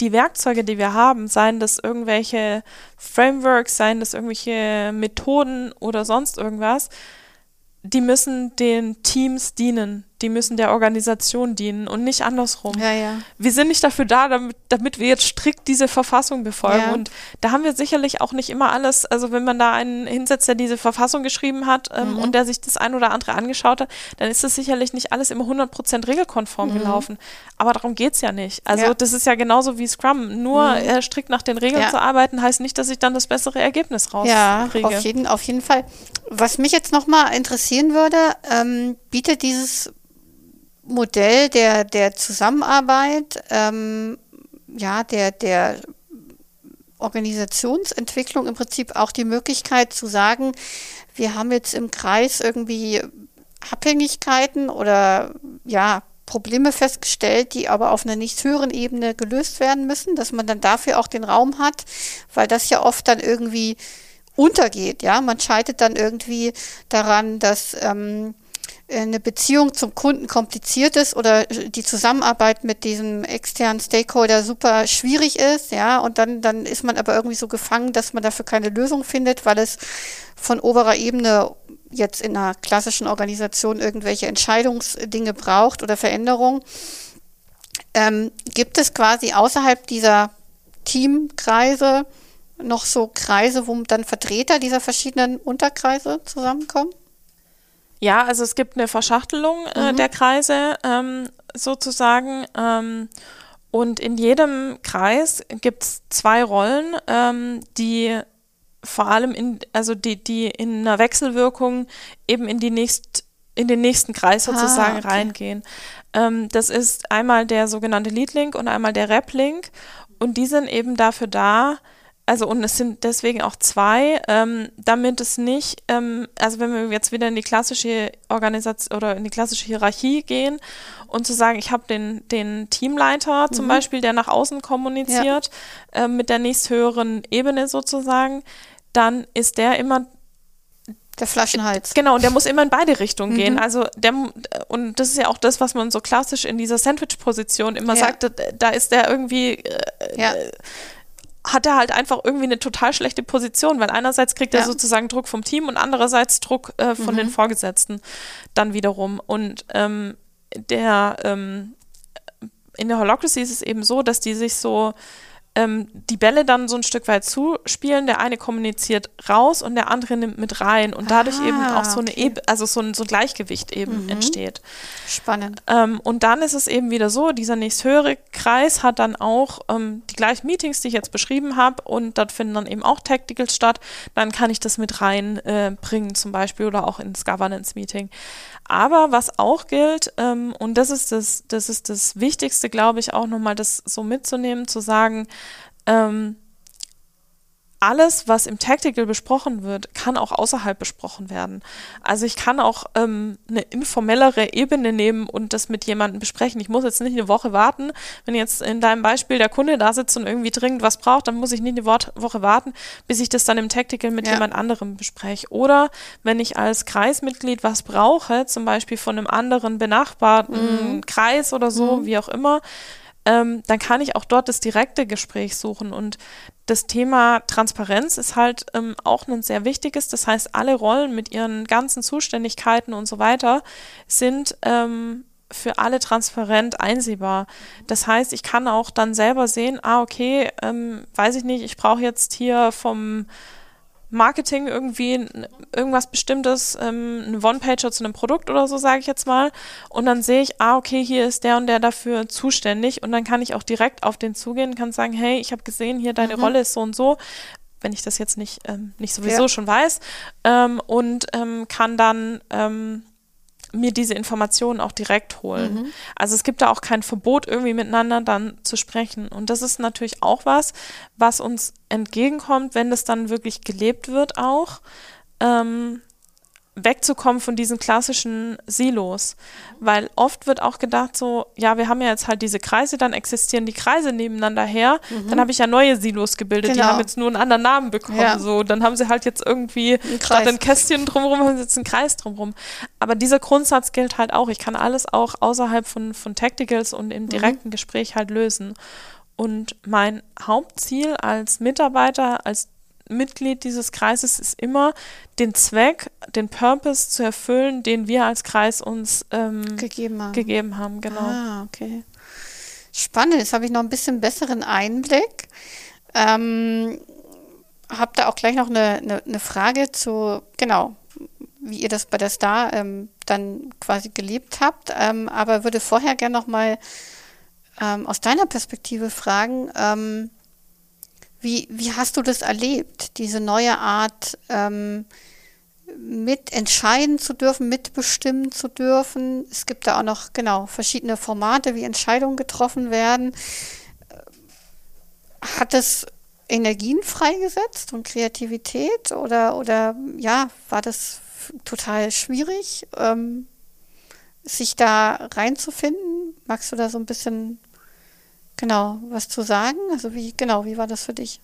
Die Werkzeuge, die wir haben, seien das irgendwelche Frameworks, seien das irgendwelche Methoden oder sonst irgendwas, die müssen den Teams dienen die müssen der Organisation dienen und nicht andersrum. Ja, ja. Wir sind nicht dafür da, damit, damit wir jetzt strikt diese Verfassung befolgen. Ja. Und da haben wir sicherlich auch nicht immer alles, also wenn man da einen hinsetzt, der diese Verfassung geschrieben hat ähm, mhm. und der sich das ein oder andere angeschaut hat, dann ist das sicherlich nicht alles immer 100% regelkonform mhm. gelaufen. Aber darum geht es ja nicht. Also das ist ja genauso wie Scrum. Nur mhm. äh, strikt nach den Regeln zu arbeiten, heißt nicht, dass ich dann das bessere Ergebnis rauskriege. Ja, auf jeden, auf jeden Fall. Was mich jetzt nochmal interessieren würde, ähm, bietet dieses Modell der, der Zusammenarbeit, ähm, ja, der, der Organisationsentwicklung im Prinzip auch die Möglichkeit zu sagen, wir haben jetzt im Kreis irgendwie Abhängigkeiten oder ja, Probleme festgestellt, die aber auf einer nicht höheren Ebene gelöst werden müssen, dass man dann dafür auch den Raum hat, weil das ja oft dann irgendwie untergeht, ja. Man scheitert dann irgendwie daran, dass ähm, eine Beziehung zum Kunden kompliziert ist oder die Zusammenarbeit mit diesem externen Stakeholder super schwierig ist, ja, und dann, dann ist man aber irgendwie so gefangen, dass man dafür keine Lösung findet, weil es von oberer Ebene jetzt in einer klassischen Organisation irgendwelche Entscheidungsdinge braucht oder Veränderungen. Ähm, gibt es quasi außerhalb dieser Teamkreise noch so Kreise, wo dann Vertreter dieser verschiedenen Unterkreise zusammenkommen? Ja, also es gibt eine Verschachtelung äh, mhm. der Kreise ähm, sozusagen. Ähm, und in jedem Kreis gibt es zwei Rollen, ähm, die vor allem in, also die, die in einer Wechselwirkung eben in die nächst, in den nächsten Kreis ah, sozusagen ah, okay. reingehen. Ähm, das ist einmal der sogenannte Leadlink und einmal der Replink. Und die sind eben dafür da, also und es sind deswegen auch zwei, ähm, damit es nicht, ähm, also wenn wir jetzt wieder in die klassische Organisation oder in die klassische Hierarchie gehen und zu sagen, ich habe den, den Teamleiter mhm. zum Beispiel, der nach außen kommuniziert, ja. äh, mit der nächsthöheren Ebene sozusagen, dann ist der immer der Flaschenhals. Genau, und der muss immer in beide Richtungen mhm. gehen. Also der, und das ist ja auch das, was man so klassisch in dieser Sandwich-Position immer ja. sagt, da ist der irgendwie äh, ja. Hat er halt einfach irgendwie eine total schlechte Position, weil einerseits kriegt er sozusagen Druck vom Team und andererseits Druck äh, von mhm. den Vorgesetzten dann wiederum. Und ähm, der ähm, in der Holocracy ist es eben so, dass die sich so ähm, die Bälle dann so ein Stück weit zuspielen. Der eine kommuniziert raus und der andere nimmt mit rein und dadurch ah, eben auch so eine okay. also so ein, so ein Gleichgewicht eben mhm. entsteht. Spannend. Ähm, und dann ist es eben wieder so, dieser nächsthöhere Kreis hat dann auch ähm, die gleichen Meetings, die ich jetzt beschrieben habe und dort finden dann eben auch Tacticals statt. Dann kann ich das mit reinbringen äh, zum Beispiel oder auch ins Governance-Meeting. Aber was auch gilt, ähm, und das ist das, das ist das Wichtigste, glaube ich, auch nochmal das so mitzunehmen, zu sagen, ähm, alles, was im Tactical besprochen wird, kann auch außerhalb besprochen werden. Also ich kann auch ähm, eine informellere Ebene nehmen und das mit jemandem besprechen. Ich muss jetzt nicht eine Woche warten. Wenn jetzt in deinem Beispiel der Kunde da sitzt und irgendwie dringend was braucht, dann muss ich nicht eine Woche warten, bis ich das dann im Tactical mit ja. jemand anderem bespreche. Oder wenn ich als Kreismitglied was brauche, zum Beispiel von einem anderen benachbarten mhm. Kreis oder so, mhm. wie auch immer, ähm, dann kann ich auch dort das direkte Gespräch suchen. Und das Thema Transparenz ist halt ähm, auch ein sehr wichtiges. Das heißt, alle Rollen mit ihren ganzen Zuständigkeiten und so weiter sind ähm, für alle transparent einsehbar. Das heißt, ich kann auch dann selber sehen, ah, okay, ähm, weiß ich nicht, ich brauche jetzt hier vom Marketing irgendwie irgendwas Bestimmtes, ähm, eine One-Pager zu einem Produkt oder so, sage ich jetzt mal. Und dann sehe ich, ah, okay, hier ist der und der dafür zuständig. Und dann kann ich auch direkt auf den zugehen, kann sagen, hey, ich habe gesehen, hier deine mhm. Rolle ist so und so wenn ich das jetzt nicht, ähm, nicht sowieso ja. schon weiß, ähm, und ähm, kann dann ähm, mir diese Informationen auch direkt holen. Mhm. Also es gibt da auch kein Verbot, irgendwie miteinander dann zu sprechen. Und das ist natürlich auch was, was uns entgegenkommt, wenn das dann wirklich gelebt wird auch. Ähm, wegzukommen von diesen klassischen Silos. Weil oft wird auch gedacht so, ja, wir haben ja jetzt halt diese Kreise, dann existieren die Kreise nebeneinander her, mhm. dann habe ich ja neue Silos gebildet, genau. die haben jetzt nur einen anderen Namen bekommen. Ja. So, dann haben sie halt jetzt irgendwie ein statt ein Kästchen drumherum, haben sie jetzt einen Kreis drumherum. Aber dieser Grundsatz gilt halt auch. Ich kann alles auch außerhalb von, von Tacticals und im mhm. direkten mhm. Gespräch halt lösen. Und mein Hauptziel als Mitarbeiter, als Mitglied dieses Kreises ist immer, den Zweck, den Purpose zu erfüllen, den wir als Kreis uns ähm, gegeben haben. Gegeben haben genau. Ah, okay. Spannend, jetzt habe ich noch ein bisschen besseren Einblick. Ähm, habe da auch gleich noch eine, eine, eine, Frage zu, genau, wie ihr das bei der Star ähm, dann quasi gelebt habt. Ähm, aber würde vorher gerne noch mal ähm, aus deiner Perspektive fragen, ähm, wie, wie hast du das erlebt, diese neue Art, ähm, mitentscheiden zu dürfen, mitbestimmen zu dürfen? Es gibt da auch noch, genau, verschiedene Formate, wie Entscheidungen getroffen werden. Hat es Energien freigesetzt und Kreativität oder, oder ja, war das total schwierig, ähm, sich da reinzufinden? Magst du da so ein bisschen genau was zu sagen? Also wie, genau, wie war das für dich?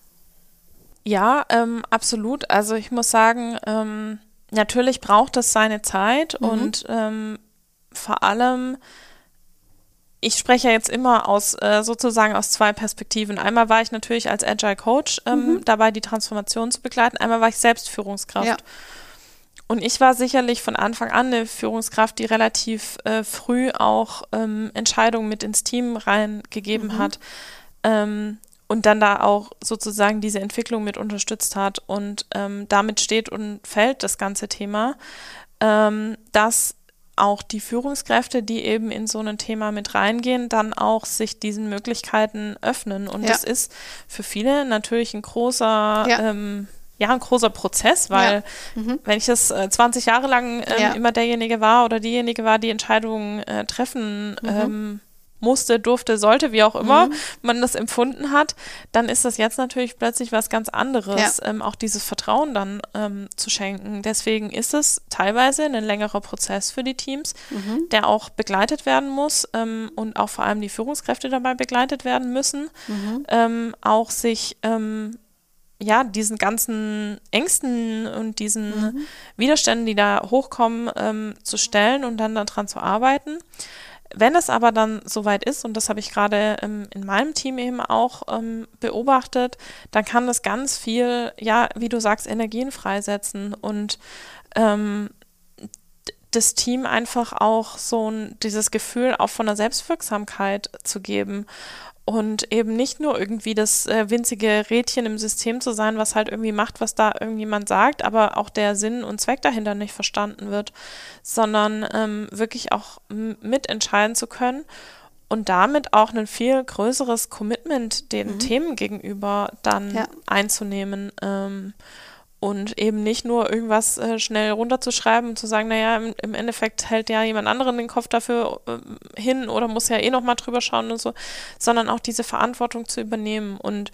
Ja, ähm, absolut. Also ich muss sagen, ähm, natürlich braucht es seine Zeit mhm. und ähm, vor allem, ich spreche ja jetzt immer aus äh, sozusagen aus zwei Perspektiven. Einmal war ich natürlich als Agile Coach ähm, mhm. dabei, die Transformation zu begleiten. Einmal war ich selbst Führungskraft. Ja. Und ich war sicherlich von Anfang an eine Führungskraft, die relativ äh, früh auch ähm, Entscheidungen mit ins Team reingegeben mhm. hat ähm, und dann da auch sozusagen diese Entwicklung mit unterstützt hat. Und ähm, damit steht und fällt das ganze Thema, ähm, dass auch die Führungskräfte, die eben in so ein Thema mit reingehen, dann auch sich diesen Möglichkeiten öffnen. Und ja. das ist für viele natürlich ein großer ja ähm, ja, ein großer Prozess, weil ja. mhm. wenn ich das äh, 20 Jahre lang ähm, ja. immer derjenige war oder diejenige war, die Entscheidungen äh, treffen mhm. ähm, musste, durfte, sollte, wie auch immer mhm. man das empfunden hat, dann ist das jetzt natürlich plötzlich was ganz anderes, ja. ähm, auch dieses Vertrauen dann ähm, zu schenken. Deswegen ist es teilweise ein längerer Prozess für die Teams, mhm. der auch begleitet werden muss ähm, und auch vor allem die Führungskräfte dabei begleitet werden müssen, mhm. Ähm, auch sich ähm, ja, diesen ganzen Ängsten und diesen mhm. Widerständen, die da hochkommen, ähm, zu stellen und dann daran zu arbeiten. Wenn es aber dann soweit ist, und das habe ich gerade ähm, in meinem Team eben auch ähm, beobachtet, dann kann das ganz viel, ja, wie du sagst, Energien freisetzen und ähm, das Team einfach auch so ein, dieses Gefühl auch von der Selbstwirksamkeit zu geben und eben nicht nur irgendwie das äh, winzige Rädchen im System zu sein, was halt irgendwie macht, was da irgendjemand sagt, aber auch der Sinn und Zweck dahinter nicht verstanden wird, sondern ähm, wirklich auch mitentscheiden zu können und damit auch ein viel größeres Commitment den mhm. Themen gegenüber dann ja. einzunehmen. Ähm, und eben nicht nur irgendwas äh, schnell runterzuschreiben und zu sagen, naja, im, im, Endeffekt hält ja jemand anderen den Kopf dafür äh, hin oder muss ja eh nochmal drüber schauen und so, sondern auch diese Verantwortung zu übernehmen. Und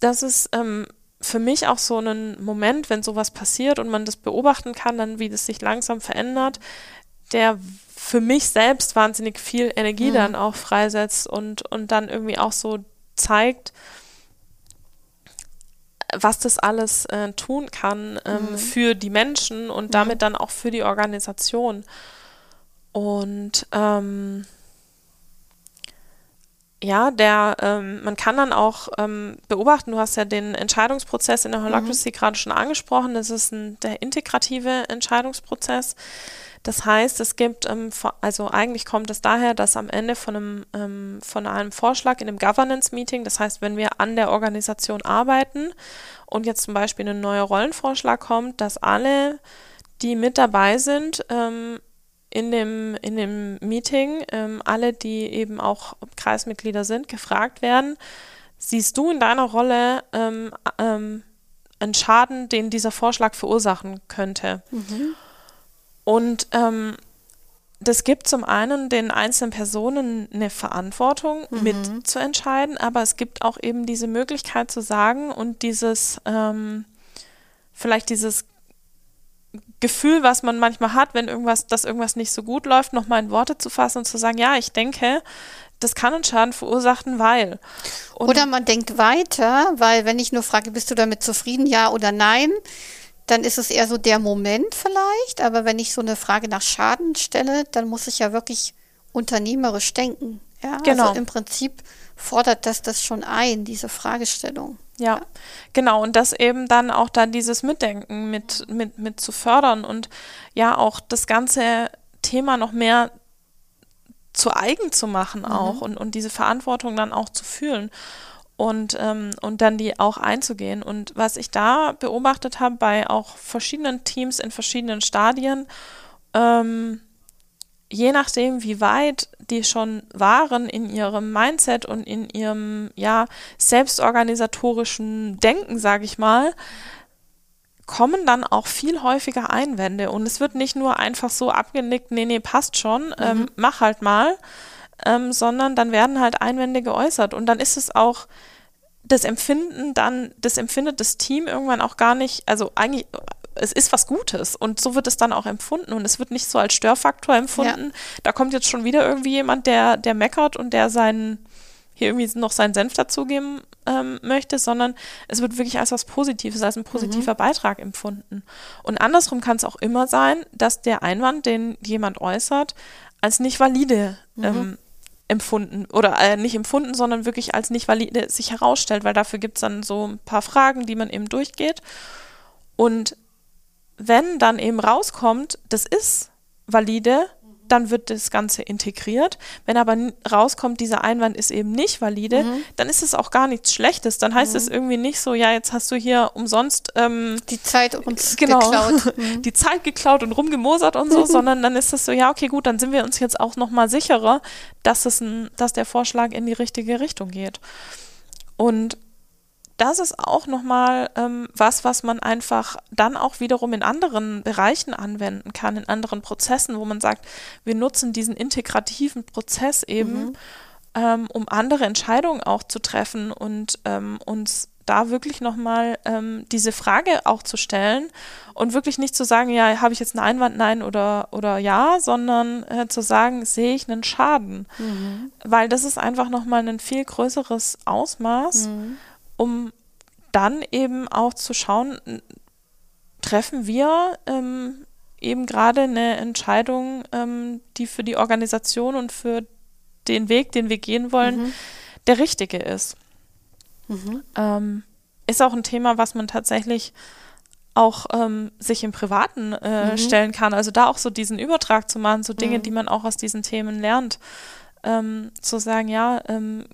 das ist ähm, für mich auch so ein Moment, wenn sowas passiert und man das beobachten kann, dann wie das sich langsam verändert, der für mich selbst wahnsinnig viel Energie mhm. dann auch freisetzt und, und dann irgendwie auch so zeigt, was das alles äh, tun kann ähm, mhm. für die Menschen und mhm. damit dann auch für die Organisation. Und ähm, ja, der, ähm, man kann dann auch ähm, beobachten, du hast ja den Entscheidungsprozess in der Holacracy mhm. gerade schon angesprochen, das ist ein, der integrative Entscheidungsprozess. Das heißt, es gibt, ähm, also eigentlich kommt es daher, dass am Ende von einem, ähm, von einem Vorschlag in einem Governance-Meeting, das heißt, wenn wir an der Organisation arbeiten und jetzt zum Beispiel ein neuer Rollenvorschlag kommt, dass alle, die mit dabei sind, ähm, in dem, in dem Meeting ähm, alle, die eben auch Kreismitglieder sind, gefragt werden, siehst du in deiner Rolle ähm, ähm, einen Schaden, den dieser Vorschlag verursachen könnte? Mhm. Und ähm, das gibt zum einen den einzelnen Personen eine Verantwortung, mhm. mitzuentscheiden, aber es gibt auch eben diese Möglichkeit zu sagen und dieses, ähm, vielleicht dieses Gefühl, was man manchmal hat, wenn irgendwas, dass irgendwas nicht so gut läuft, nochmal in Worte zu fassen und zu sagen, ja, ich denke, das kann einen Schaden verursachen, weil. Und oder man denkt weiter, weil wenn ich nur frage, bist du damit zufrieden, ja oder nein, dann ist es eher so der Moment vielleicht. Aber wenn ich so eine Frage nach Schaden stelle, dann muss ich ja wirklich unternehmerisch denken. Ja, genau. Also im Prinzip fordert das das schon ein, diese Fragestellung. Ja, genau. Und das eben dann auch dann dieses Mitdenken mit, mit, mit zu fördern und ja auch das ganze Thema noch mehr zu eigen zu machen mhm. auch und, und diese Verantwortung dann auch zu fühlen und, ähm, und dann die auch einzugehen. Und was ich da beobachtet habe bei auch verschiedenen Teams in verschiedenen Stadien, ähm, je nachdem, wie weit die schon waren in ihrem Mindset und in ihrem ja selbstorganisatorischen Denken, sage ich mal, kommen dann auch viel häufiger Einwände und es wird nicht nur einfach so abgenickt, nee, nee, passt schon, mhm. ähm, mach halt mal, ähm, sondern dann werden halt Einwände geäußert und dann ist es auch das Empfinden dann, das empfindet das Team irgendwann auch gar nicht, also eigentlich es ist was Gutes und so wird es dann auch empfunden und es wird nicht so als Störfaktor empfunden. Ja. Da kommt jetzt schon wieder irgendwie jemand, der, der meckert und der seinen hier irgendwie noch seinen Senf dazugeben ähm, möchte, sondern es wird wirklich als was Positives, als ein positiver mhm. Beitrag empfunden. Und andersrum kann es auch immer sein, dass der Einwand, den jemand äußert, als nicht valide mhm. ähm, empfunden oder äh, nicht empfunden, sondern wirklich als nicht valide sich herausstellt, weil dafür gibt es dann so ein paar Fragen, die man eben durchgeht. Und wenn dann eben rauskommt, das ist valide, dann wird das Ganze integriert. Wenn aber rauskommt, dieser Einwand ist eben nicht valide, mhm. dann ist es auch gar nichts Schlechtes. Dann heißt mhm. es irgendwie nicht so, ja, jetzt hast du hier umsonst ähm, die Zeit uns genau, geklaut. Mhm. die Zeit geklaut und rumgemosert und so, sondern dann ist es so, ja, okay, gut, dann sind wir uns jetzt auch nochmal sicherer, dass, es ein, dass der Vorschlag in die richtige Richtung geht. Und das ist auch nochmal ähm, was, was man einfach dann auch wiederum in anderen Bereichen anwenden kann, in anderen Prozessen, wo man sagt, wir nutzen diesen integrativen Prozess eben, mhm. ähm, um andere Entscheidungen auch zu treffen und ähm, uns da wirklich nochmal ähm, diese Frage auch zu stellen und wirklich nicht zu sagen, ja, habe ich jetzt einen Einwand, nein oder, oder ja, sondern äh, zu sagen, sehe ich einen Schaden. Mhm. Weil das ist einfach nochmal ein viel größeres Ausmaß. Mhm um dann eben auch zu schauen, treffen wir ähm, eben gerade eine Entscheidung, ähm, die für die Organisation und für den Weg, den wir gehen wollen, mhm. der richtige ist. Mhm. Ähm, ist auch ein Thema, was man tatsächlich auch ähm, sich im Privaten äh, mhm. stellen kann. Also da auch so diesen Übertrag zu machen, so Dinge, mhm. die man auch aus diesen Themen lernt. Ähm, zu sagen, ja, ähm,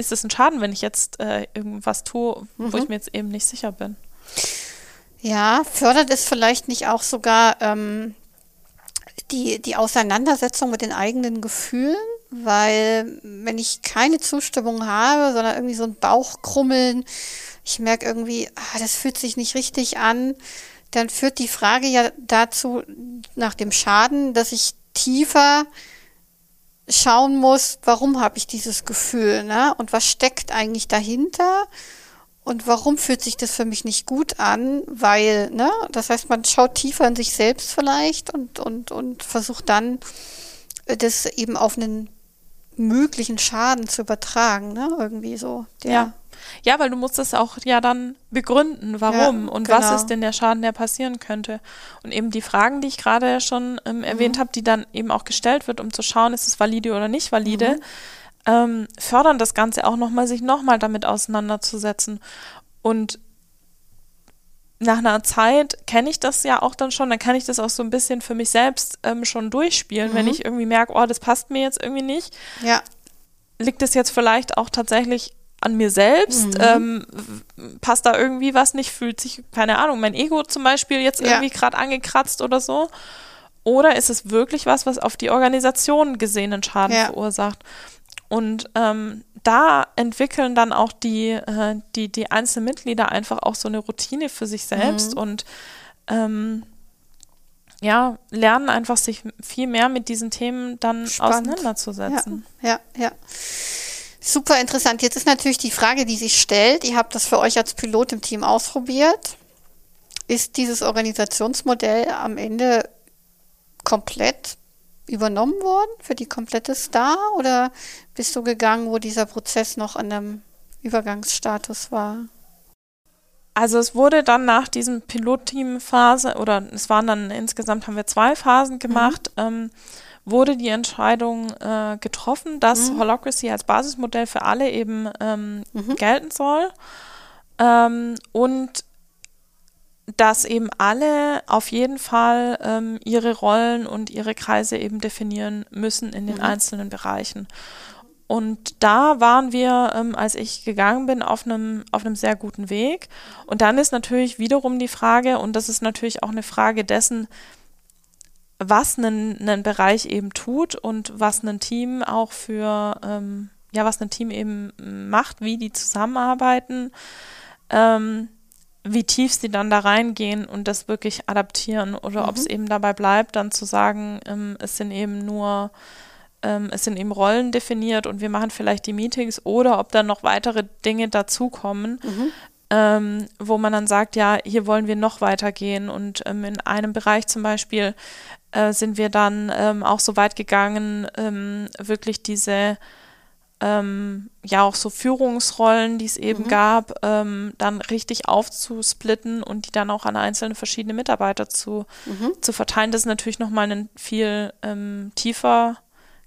ist es ein Schaden, wenn ich jetzt äh, irgendwas tue, mhm. wo ich mhm. mir jetzt eben nicht sicher bin. Ja, fördert es vielleicht nicht auch sogar ähm, die, die Auseinandersetzung mit den eigenen Gefühlen? Weil wenn ich keine Zustimmung habe, sondern irgendwie so ein Bauchkrummeln, ich merke irgendwie, ah, das fühlt sich nicht richtig an, dann führt die Frage ja dazu nach dem Schaden, dass ich tiefer schauen muss, warum habe ich dieses Gefühl, ne? Und was steckt eigentlich dahinter? Und warum fühlt sich das für mich nicht gut an? Weil, ne, das heißt, man schaut tiefer in sich selbst vielleicht und, und, und versucht dann, äh, das eben auf einen möglichen Schaden zu übertragen, ne? Irgendwie so. Der, ja. Ja, weil du musst es auch ja dann begründen, warum ja, und genau. was ist denn der Schaden, der passieren könnte. Und eben die Fragen, die ich gerade schon ähm, erwähnt mhm. habe, die dann eben auch gestellt wird, um zu schauen, ist es valide oder nicht valide, mhm. ähm, fördern das Ganze auch nochmal, sich nochmal damit auseinanderzusetzen. Und nach einer Zeit kenne ich das ja auch dann schon, dann kann ich das auch so ein bisschen für mich selbst ähm, schon durchspielen, mhm. wenn ich irgendwie merke, oh, das passt mir jetzt irgendwie nicht. Ja. Liegt es jetzt vielleicht auch tatsächlich an mir selbst? Mhm. Ähm, passt da irgendwie was nicht? Fühlt sich, keine Ahnung, mein Ego zum Beispiel jetzt irgendwie ja. gerade angekratzt oder so? Oder ist es wirklich was, was auf die Organisation gesehen einen Schaden ja. verursacht? Und ähm, da entwickeln dann auch die, äh, die, die einzelnen Mitglieder einfach auch so eine Routine für sich selbst mhm. und ähm, ja, lernen einfach sich viel mehr mit diesen Themen dann Spannend. auseinanderzusetzen. Ja, ja, ja. Super interessant. Jetzt ist natürlich die Frage, die sich stellt, ihr habt das für euch als Pilot im Team ausprobiert. Ist dieses Organisationsmodell am Ende komplett übernommen worden für die komplette Star oder bist du gegangen, wo dieser Prozess noch an einem Übergangsstatus war? Also es wurde dann nach diesem Pilotteam-Phase oder es waren dann insgesamt haben wir zwei Phasen mhm. gemacht, mhm. ähm, wurde die Entscheidung äh, getroffen, dass mhm. Holacracy als Basismodell für alle eben ähm, mhm. gelten soll. Ähm, und dass eben alle auf jeden Fall ähm, ihre Rollen und ihre Kreise eben definieren müssen in den mhm. einzelnen Bereichen. Und da waren wir, ähm, als ich gegangen bin, auf einem auf einem sehr guten Weg. Und dann ist natürlich wiederum die Frage, und das ist natürlich auch eine Frage dessen, was ein Bereich eben tut und was ein Team auch für, ähm, ja, was ein Team eben macht, wie die zusammenarbeiten. Ähm, wie tief sie dann da reingehen und das wirklich adaptieren oder mhm. ob es eben dabei bleibt, dann zu sagen, ähm, es sind eben nur, ähm, es sind eben Rollen definiert und wir machen vielleicht die Meetings oder ob dann noch weitere Dinge dazukommen, mhm. ähm, wo man dann sagt, ja, hier wollen wir noch weitergehen und ähm, in einem Bereich zum Beispiel äh, sind wir dann ähm, auch so weit gegangen, ähm, wirklich diese ähm, ja auch so Führungsrollen, die es eben mhm. gab, ähm, dann richtig aufzusplitten und die dann auch an einzelne verschiedene Mitarbeiter zu, mhm. zu verteilen. Das ist natürlich nochmal ein viel ähm, tiefer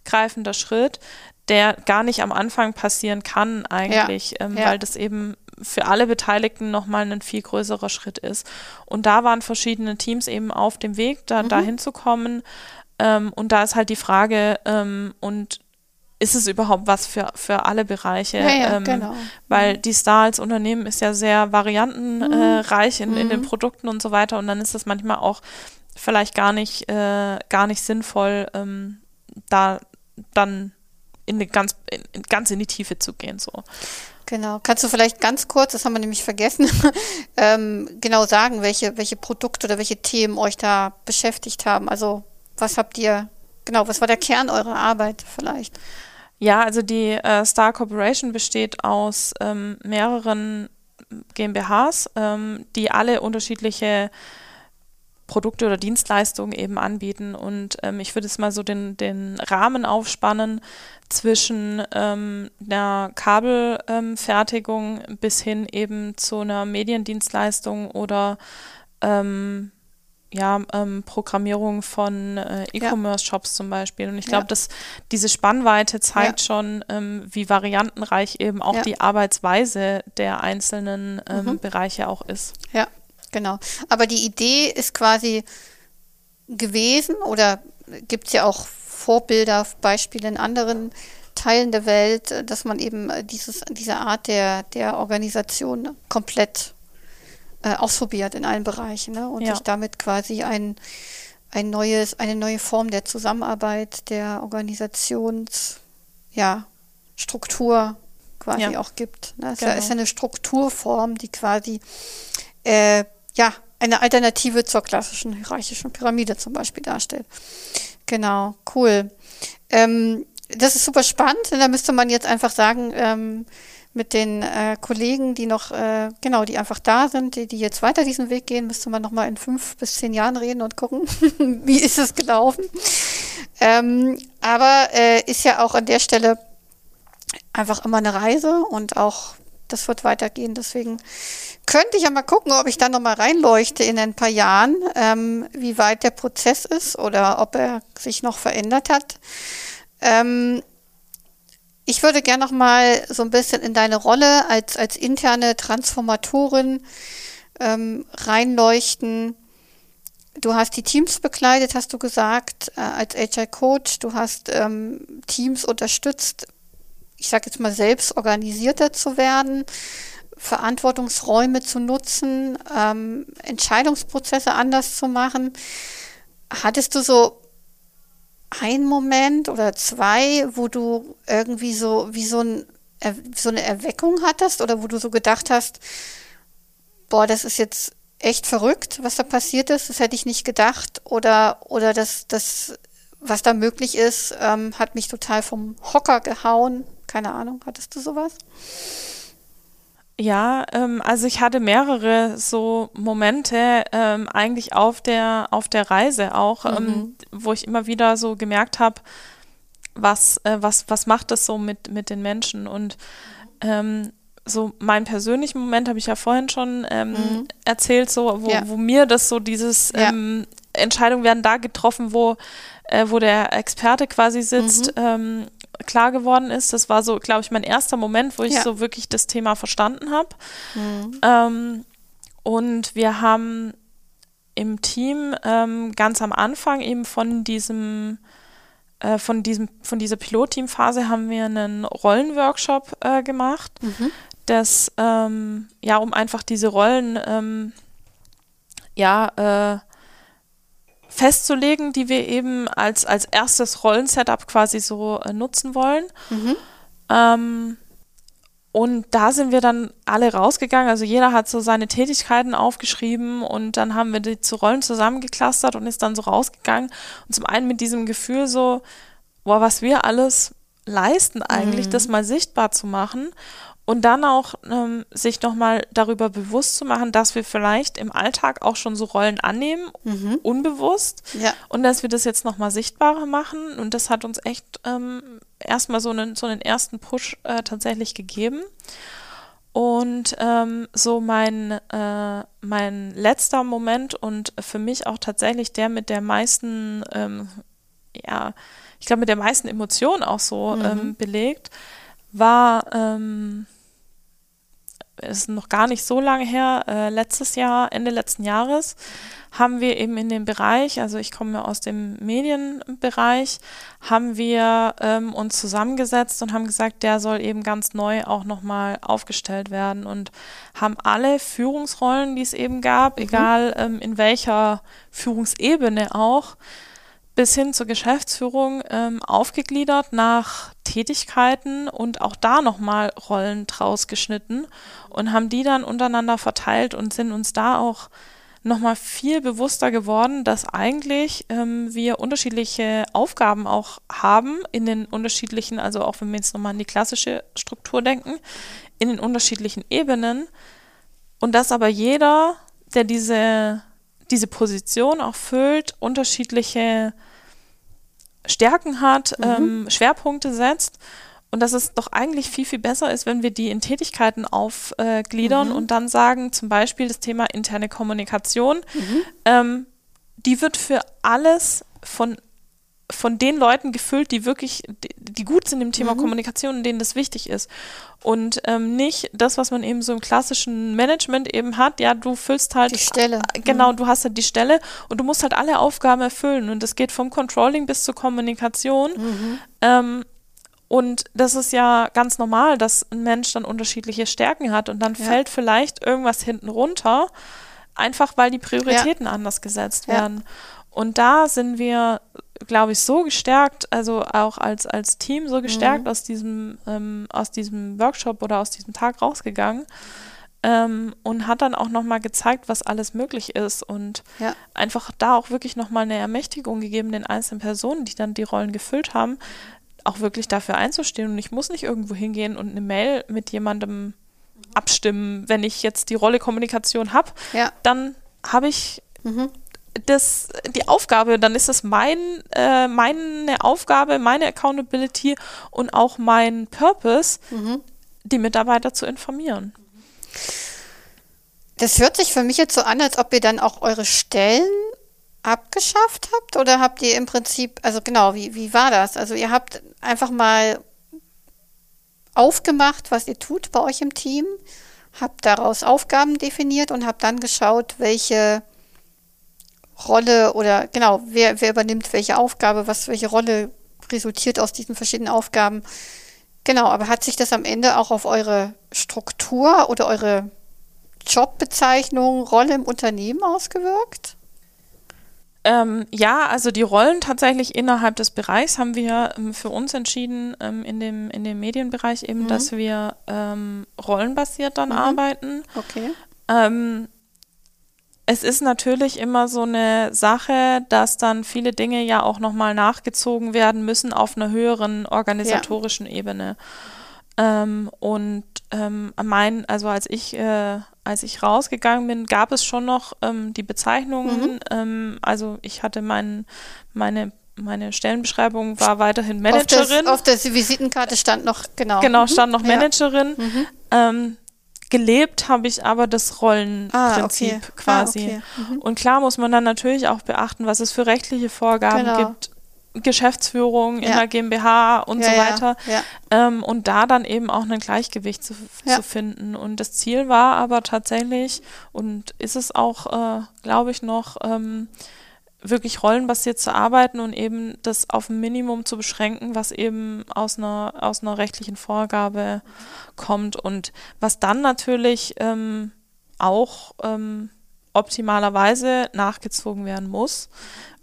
greifender Schritt, der gar nicht am Anfang passieren kann eigentlich, ja. Ähm, ja. weil das eben für alle Beteiligten nochmal ein viel größerer Schritt ist. Und da waren verschiedene Teams eben auf dem Weg, da mhm. dahin zu kommen. Ähm, und da ist halt die Frage, ähm, und ist es überhaupt was für, für alle Bereiche? Ja, ja, ähm, genau. Weil die Star als Unternehmen ist ja sehr variantenreich mhm. äh, in, in den mhm. Produkten und so weiter und dann ist es manchmal auch vielleicht gar nicht, äh, gar nicht sinnvoll, ähm, da dann in ganz, in, ganz in die Tiefe zu gehen. So. Genau. Kannst du vielleicht ganz kurz, das haben wir nämlich vergessen, ähm, genau sagen, welche, welche Produkte oder welche Themen euch da beschäftigt haben? Also was habt ihr, genau, was war der Kern eurer Arbeit vielleicht? Ja, also die äh, Star Corporation besteht aus ähm, mehreren GmbHs, ähm, die alle unterschiedliche Produkte oder Dienstleistungen eben anbieten. Und ähm, ich würde es mal so den, den Rahmen aufspannen zwischen ähm, einer Kabelfertigung bis hin eben zu einer Mediendienstleistung oder ähm, ja, ähm, Programmierung von äh, E-Commerce-Shops ja. zum Beispiel. Und ich glaube, ja. dass diese Spannweite zeigt ja. schon, ähm, wie variantenreich eben auch die Arbeitsweise der einzelnen ähm, mhm. Bereiche auch ist. Ja, genau. Aber die Idee ist quasi gewesen oder gibt es ja auch Vorbilder, Beispiele in anderen Teilen der Welt, dass man eben dieses, diese Art der, der Organisation komplett äh, ausprobiert in allen Bereichen ne? und ja. sich damit quasi ein, ein neues, eine neue Form der Zusammenarbeit, der Organisationsstruktur ja, quasi ja. auch gibt. Ne? Es genau. ist eine Strukturform, die quasi äh, ja eine Alternative zur klassischen hierarchischen Pyramide zum Beispiel darstellt. Genau, cool. Ähm, das ist super spannend. Da müsste man jetzt einfach sagen, ähm, mit den äh, Kollegen, die noch, äh, genau, die einfach da sind, die, die jetzt weiter diesen Weg gehen, müsste man nochmal in fünf bis zehn Jahren reden und gucken, wie ist es gelaufen. Ähm, aber äh, ist ja auch an der Stelle einfach immer eine Reise und auch das wird weitergehen. Deswegen könnte ich ja mal gucken, ob ich da nochmal reinleuchte in ein paar Jahren, ähm, wie weit der Prozess ist oder ob er sich noch verändert hat. Ähm, ich würde gerne noch mal so ein bisschen in deine Rolle als, als interne Transformatorin ähm, reinleuchten. Du hast die Teams bekleidet, hast du gesagt, äh, als HR-Coach. Du hast ähm, Teams unterstützt, ich sage jetzt mal selbst organisierter zu werden, Verantwortungsräume zu nutzen, ähm, Entscheidungsprozesse anders zu machen. Hattest du so ein Moment oder zwei, wo du irgendwie so wie so, ein, so eine Erweckung hattest oder wo du so gedacht hast, boah, das ist jetzt echt verrückt, was da passiert ist, das hätte ich nicht gedacht oder, oder das, das, was da möglich ist, ähm, hat mich total vom Hocker gehauen. Keine Ahnung, hattest du sowas? Ja, ähm, also ich hatte mehrere so Momente ähm, eigentlich auf der auf der Reise auch, ähm, mhm. wo ich immer wieder so gemerkt habe, was äh, was was macht das so mit mit den Menschen und ähm, so meinen persönlichen Moment habe ich ja vorhin schon ähm, mhm. erzählt, so wo, ja. wo mir das so dieses ja. Entscheidungen werden da getroffen, wo äh, wo der Experte quasi sitzt mhm. ähm, klar geworden ist. Das war so, glaube ich, mein erster Moment, wo ich ja. so wirklich das Thema verstanden habe. Mhm. Ähm, und wir haben im Team ähm, ganz am Anfang eben von diesem äh, von diesem von dieser Pilotteamphase haben wir einen Rollenworkshop äh, gemacht, mhm. das ähm, ja um einfach diese Rollen ähm, ja äh, festzulegen, die wir eben als, als erstes Rollensetup quasi so äh, nutzen wollen. Mhm. Ähm, und da sind wir dann alle rausgegangen. Also jeder hat so seine Tätigkeiten aufgeschrieben und dann haben wir die zu Rollen zusammengeklustert und ist dann so rausgegangen. Und zum einen mit diesem Gefühl so, boah, was wir alles leisten eigentlich, mhm. das mal sichtbar zu machen. Und dann auch ähm, sich nochmal darüber bewusst zu machen, dass wir vielleicht im Alltag auch schon so Rollen annehmen, mhm. unbewusst. Ja. Und dass wir das jetzt nochmal sichtbarer machen. Und das hat uns echt ähm, erstmal so einen, so einen ersten Push äh, tatsächlich gegeben. Und ähm, so mein, äh, mein letzter Moment und für mich auch tatsächlich der mit der meisten, ähm, ja, ich glaube mit der meisten Emotionen auch so mhm. ähm, belegt, war ähm, ist noch gar nicht so lange her, äh, letztes Jahr, Ende letzten Jahres, haben wir eben in dem Bereich, also ich komme aus dem Medienbereich, haben wir ähm, uns zusammengesetzt und haben gesagt, der soll eben ganz neu auch nochmal aufgestellt werden und haben alle Führungsrollen, die es eben gab, mhm. egal ähm, in welcher Führungsebene auch, bis hin zur Geschäftsführung ähm, aufgegliedert nach Tätigkeiten und auch da nochmal Rollen draus geschnitten und haben die dann untereinander verteilt und sind uns da auch nochmal viel bewusster geworden, dass eigentlich ähm, wir unterschiedliche Aufgaben auch haben in den unterschiedlichen, also auch wenn wir jetzt nochmal an die klassische Struktur denken, in den unterschiedlichen Ebenen. Und dass aber jeder, der diese diese Position auch füllt, unterschiedliche Stärken hat, mhm. ähm, Schwerpunkte setzt und dass es doch eigentlich viel, viel besser ist, wenn wir die in Tätigkeiten aufgliedern mhm. und dann sagen, zum Beispiel das Thema interne Kommunikation, mhm. ähm, die wird für alles von von den Leuten gefüllt, die wirklich, die, die gut sind im Thema mhm. Kommunikation und denen das wichtig ist. Und ähm, nicht das, was man eben so im klassischen Management eben hat, ja, du füllst halt. Die Stelle. Äh, genau, mhm. du hast halt die Stelle und du musst halt alle Aufgaben erfüllen. Und das geht vom Controlling bis zur Kommunikation. Mhm. Ähm, und das ist ja ganz normal, dass ein Mensch dann unterschiedliche Stärken hat und dann ja. fällt vielleicht irgendwas hinten runter, einfach weil die Prioritäten ja. anders gesetzt werden. Ja. Und da sind wir glaube ich, so gestärkt, also auch als, als Team so gestärkt mhm. aus, diesem, ähm, aus diesem Workshop oder aus diesem Tag rausgegangen. Ähm, und hat dann auch nochmal gezeigt, was alles möglich ist und ja. einfach da auch wirklich nochmal eine Ermächtigung gegeben den einzelnen Personen, die dann die Rollen gefüllt haben, auch wirklich dafür einzustehen. Und ich muss nicht irgendwo hingehen und eine Mail mit jemandem abstimmen. Wenn ich jetzt die Rolle Kommunikation habe, ja. dann habe ich mhm das, die Aufgabe, dann ist das mein, äh, meine Aufgabe, meine Accountability und auch mein Purpose, mhm. die Mitarbeiter zu informieren. Das hört sich für mich jetzt so an, als ob ihr dann auch eure Stellen abgeschafft habt oder habt ihr im Prinzip, also genau, wie, wie war das? Also ihr habt einfach mal aufgemacht, was ihr tut bei euch im Team, habt daraus Aufgaben definiert und habt dann geschaut, welche Rolle oder genau, wer, wer übernimmt welche Aufgabe, was, welche Rolle resultiert aus diesen verschiedenen Aufgaben. Genau, aber hat sich das am Ende auch auf eure Struktur oder eure Jobbezeichnung, Rolle im Unternehmen ausgewirkt? Ähm, ja, also die Rollen tatsächlich innerhalb des Bereichs haben wir ähm, für uns entschieden, ähm, in, dem, in dem Medienbereich eben, mhm. dass wir ähm, rollenbasiert dann mhm. arbeiten. Okay. Ähm, es ist natürlich immer so eine Sache, dass dann viele Dinge ja auch nochmal nachgezogen werden müssen auf einer höheren organisatorischen ja. Ebene. Ähm, und ähm, mein, also als ich, äh, als ich rausgegangen bin, gab es schon noch ähm, die Bezeichnungen. Mhm. Ähm, also ich hatte mein, meine meine Stellenbeschreibung war weiterhin Managerin. Auf, der, auf der Visitenkarte stand noch, genau. Genau, stand noch Managerin. Ja. Mhm. Gelebt habe ich aber das Rollenprinzip ah, okay. quasi. Ah, okay. mhm. Und klar muss man dann natürlich auch beachten, was es für rechtliche Vorgaben genau. gibt. Geschäftsführung in der GmbH und ja, so weiter. Ja, ja. Ähm, und da dann eben auch ein Gleichgewicht zu, zu, finden. Und das Ziel war aber tatsächlich, und ist es auch, äh, glaube ich, noch, ähm, wirklich rollenbasiert zu arbeiten und eben das auf ein Minimum zu beschränken, was eben aus einer, aus einer rechtlichen Vorgabe kommt. Und was dann natürlich ähm, auch ähm, optimalerweise nachgezogen werden muss,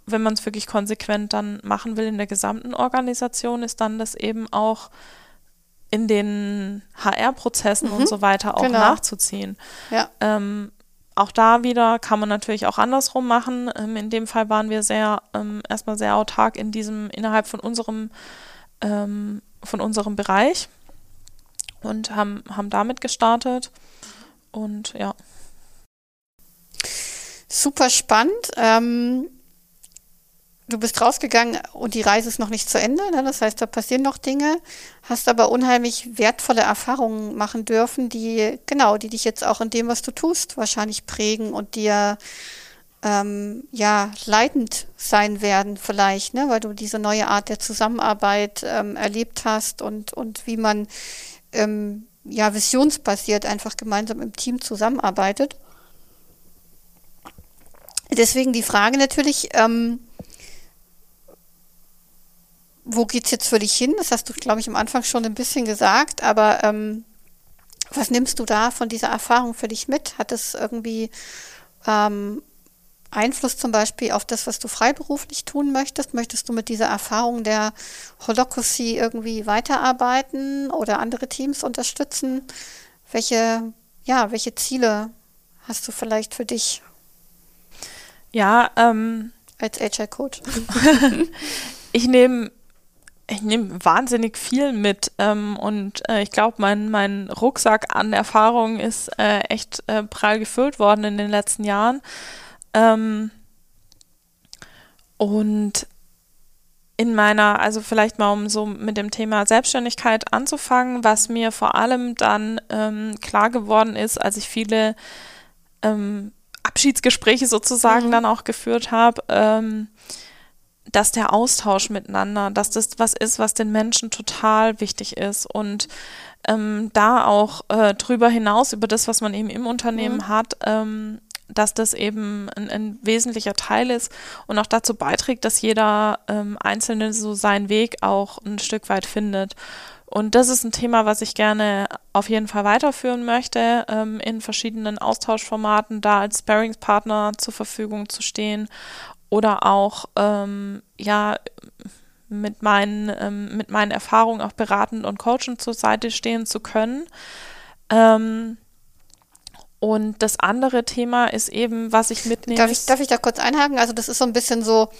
wenn man es wirklich konsequent dann machen will in der gesamten Organisation, ist dann das eben auch in den HR-Prozessen mhm, und so weiter auch genau. nachzuziehen. Ja. Ähm, auch da wieder kann man natürlich auch andersrum machen. Ähm, in dem Fall waren wir sehr, ähm, erstmal sehr autark in diesem, innerhalb von unserem, ähm, von unserem Bereich und haben, haben damit gestartet. Und ja. Super spannend. Ähm, du bist rausgegangen und die Reise ist noch nicht zu Ende. Ne? Das heißt, da passieren noch Dinge, hast aber unheimlich wertvolle Erfahrungen machen dürfen, die, genau, die dich jetzt auch in dem, was du tust, wahrscheinlich prägen und dir ähm, ja leitend sein werden, vielleicht, ne? weil du diese neue Art der Zusammenarbeit ähm, erlebt hast und, und wie man ähm, ja visionsbasiert einfach gemeinsam im Team zusammenarbeitet. Deswegen die Frage natürlich, ähm, wo geht es jetzt für dich hin? Das hast du, glaube ich, am Anfang schon ein bisschen gesagt, aber ähm, was nimmst du da von dieser Erfahrung für dich mit? Hat es irgendwie ähm, Einfluss zum Beispiel auf das, was du freiberuflich tun möchtest? Möchtest du mit dieser Erfahrung der Holocracy irgendwie weiterarbeiten oder andere Teams unterstützen? Welche, ja, welche Ziele hast du vielleicht für dich? Ja, ähm, als HR-Coach. ich nehme ich nehme wahnsinnig viel mit ähm, und äh, ich glaube, mein, mein Rucksack an Erfahrungen ist äh, echt äh, prall gefüllt worden in den letzten Jahren. Ähm, und in meiner, also vielleicht mal um so mit dem Thema Selbstständigkeit anzufangen, was mir vor allem dann ähm, klar geworden ist, als ich viele ähm, Abschiedsgespräche sozusagen mhm. dann auch geführt habe, ähm, dass der Austausch miteinander, dass das was ist, was den Menschen total wichtig ist und ähm, da auch äh, drüber hinaus über das, was man eben im Unternehmen mhm. hat, ähm, dass das eben ein, ein, wesentlicher Teil ist und auch dazu beiträgt, dass jeder ähm, Einzelne so seinen Weg auch ein Stück weit findet. Und das ist ein Thema, was ich gerne auf jeden Fall weiterführen möchte, ähm, in verschiedenen Austauschformaten, da als Sparringspartner zur Verfügung zu stehen oder auch ähm, ja mit meinen, ähm, mit meinen Erfahrungen auch beratend und coachend zur Seite stehen zu können. Ähm, und das andere Thema ist eben, was ich mitnehme. Darf ich, darf ich da kurz einhaken? Also das ist so ein bisschen so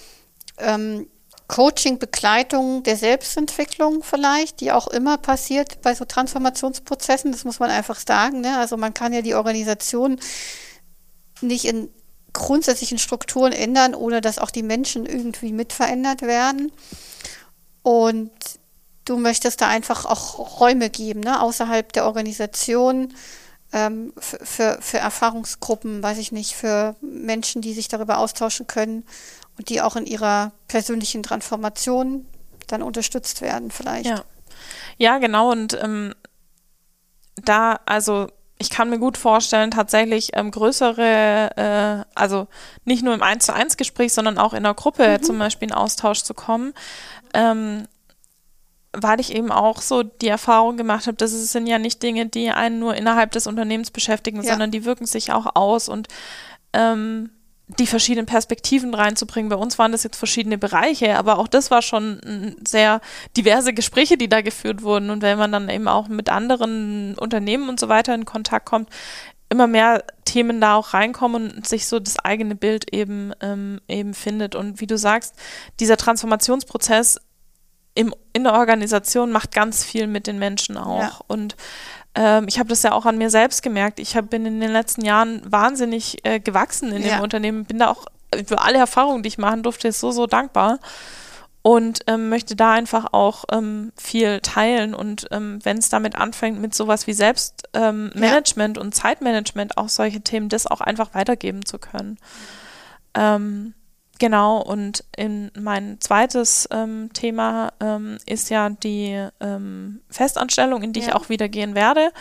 ähm, Coaching, Begleitung der Selbstentwicklung vielleicht, die auch immer passiert bei so Transformationsprozessen. Das muss man einfach sagen. Ne? Also man kann ja die Organisation nicht in grundsätzlichen Strukturen ändern, ohne dass auch die Menschen irgendwie mit verändert werden. Und du möchtest da einfach auch Räume geben, ne, außerhalb der Organisation, ähm, für, für, für Erfahrungsgruppen, weiß ich nicht, für Menschen, die sich darüber austauschen können und die auch in ihrer persönlichen Transformation dann unterstützt werden, vielleicht. Ja. Ja, genau. Und ähm, da, also ich kann mir gut vorstellen, tatsächlich ähm, größere, äh, also nicht nur im 1 zu 1 Gespräch, sondern auch in der Gruppe mhm. zum Beispiel in Austausch zu kommen. Ähm, weil ich eben auch so die Erfahrung gemacht habe, dass es sind ja nicht Dinge, die einen nur innerhalb des Unternehmens beschäftigen, ja. sondern die wirken sich auch aus und ähm, die verschiedenen Perspektiven reinzubringen. Bei uns waren das jetzt verschiedene Bereiche, aber auch das war schon sehr diverse Gespräche, die da geführt wurden. Und wenn man dann eben auch mit anderen Unternehmen und so weiter in Kontakt kommt, immer mehr Themen da auch reinkommen und sich so das eigene Bild eben, ähm, eben findet. Und wie du sagst, dieser Transformationsprozess im, in der Organisation macht ganz viel mit den Menschen auch. Ja. Und ähm, ich habe das ja auch an mir selbst gemerkt. Ich hab, bin in den letzten Jahren wahnsinnig äh, gewachsen in ja. dem Unternehmen, bin da auch für alle Erfahrungen, die ich machen durfte, so, so dankbar und ähm, möchte da einfach auch ähm, viel teilen. Und ähm, wenn es damit anfängt mit sowas wie Selbstmanagement ja. und Zeitmanagement, auch solche Themen, das auch einfach weitergeben zu können. Mhm. Genau, und in mein zweites ähm, Thema ähm, ist ja die ähm, Festanstellung, in die ja. ich auch wieder gehen werde.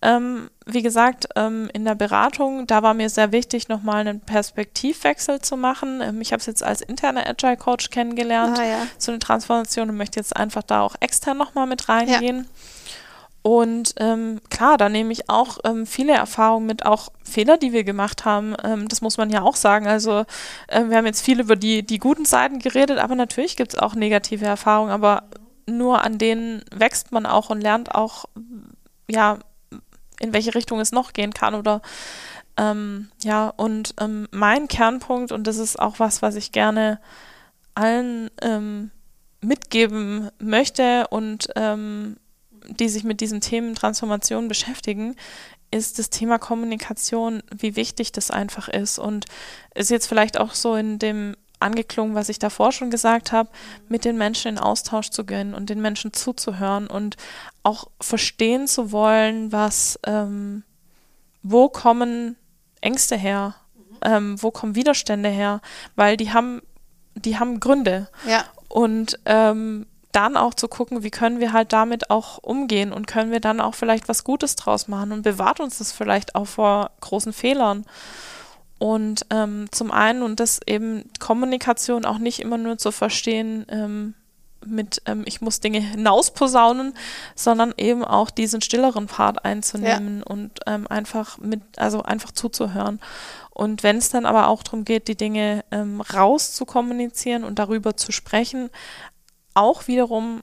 Ähm, wie gesagt, ähm, in der Beratung, da war mir sehr wichtig, nochmal einen Perspektivwechsel zu machen. Ähm, ich habe es jetzt als interne Agile Coach kennengelernt, ah, ja. so eine Transformation und möchte jetzt einfach da auch extern nochmal mit reingehen. Ja. Und ähm, klar, da nehme ich auch ähm, viele Erfahrungen mit, auch Fehler, die wir gemacht haben. Ähm, das muss man ja auch sagen. Also äh, wir haben jetzt viel über die, die guten Seiten geredet, aber natürlich gibt es auch negative Erfahrungen, aber nur an denen wächst man auch und lernt auch, ja, in welche Richtung es noch gehen kann oder ähm, ja, und ähm, mein Kernpunkt, und das ist auch was, was ich gerne allen ähm, mitgeben möchte und ähm, die sich mit diesen Themen Transformation beschäftigen, ist das Thema Kommunikation, wie wichtig das einfach ist. Und ist jetzt vielleicht auch so in dem angeklungen, was ich davor schon gesagt habe, mit den Menschen in Austausch zu gehen und den Menschen zuzuhören und auch verstehen zu wollen, was, ähm, wo kommen Ängste her, ähm, wo kommen Widerstände her, weil die haben, die haben Gründe. Ja. Und ähm, dann auch zu gucken, wie können wir halt damit auch umgehen und können wir dann auch vielleicht was Gutes draus machen und bewahrt uns das vielleicht auch vor großen Fehlern. Und ähm, zum einen, und das eben Kommunikation auch nicht immer nur zu verstehen ähm, mit, ähm, ich muss Dinge hinausposaunen, sondern eben auch diesen stilleren Part einzunehmen ja. und ähm, einfach mit, also einfach zuzuhören. Und wenn es dann aber auch darum geht, die Dinge ähm, raus zu kommunizieren und darüber zu sprechen, auch wiederum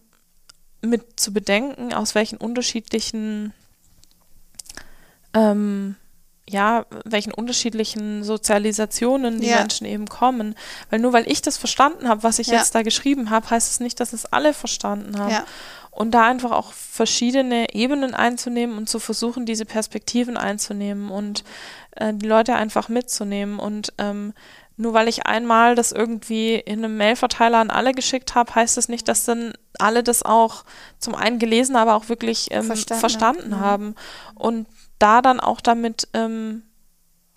mit zu bedenken, aus welchen unterschiedlichen ähm, ja, welchen unterschiedlichen Sozialisationen die ja. Menschen eben kommen. Weil nur weil ich das verstanden habe, was ich ja. jetzt da geschrieben habe, heißt es nicht, dass es alle verstanden haben. Ja. Und da einfach auch verschiedene Ebenen einzunehmen und zu versuchen, diese Perspektiven einzunehmen und äh, die Leute einfach mitzunehmen. Und ähm, nur weil ich einmal das irgendwie in einem Mailverteiler an alle geschickt habe, heißt das nicht, dass dann alle das auch zum einen gelesen, aber auch wirklich ähm, verstanden, verstanden ja. haben. Und da dann auch damit ähm,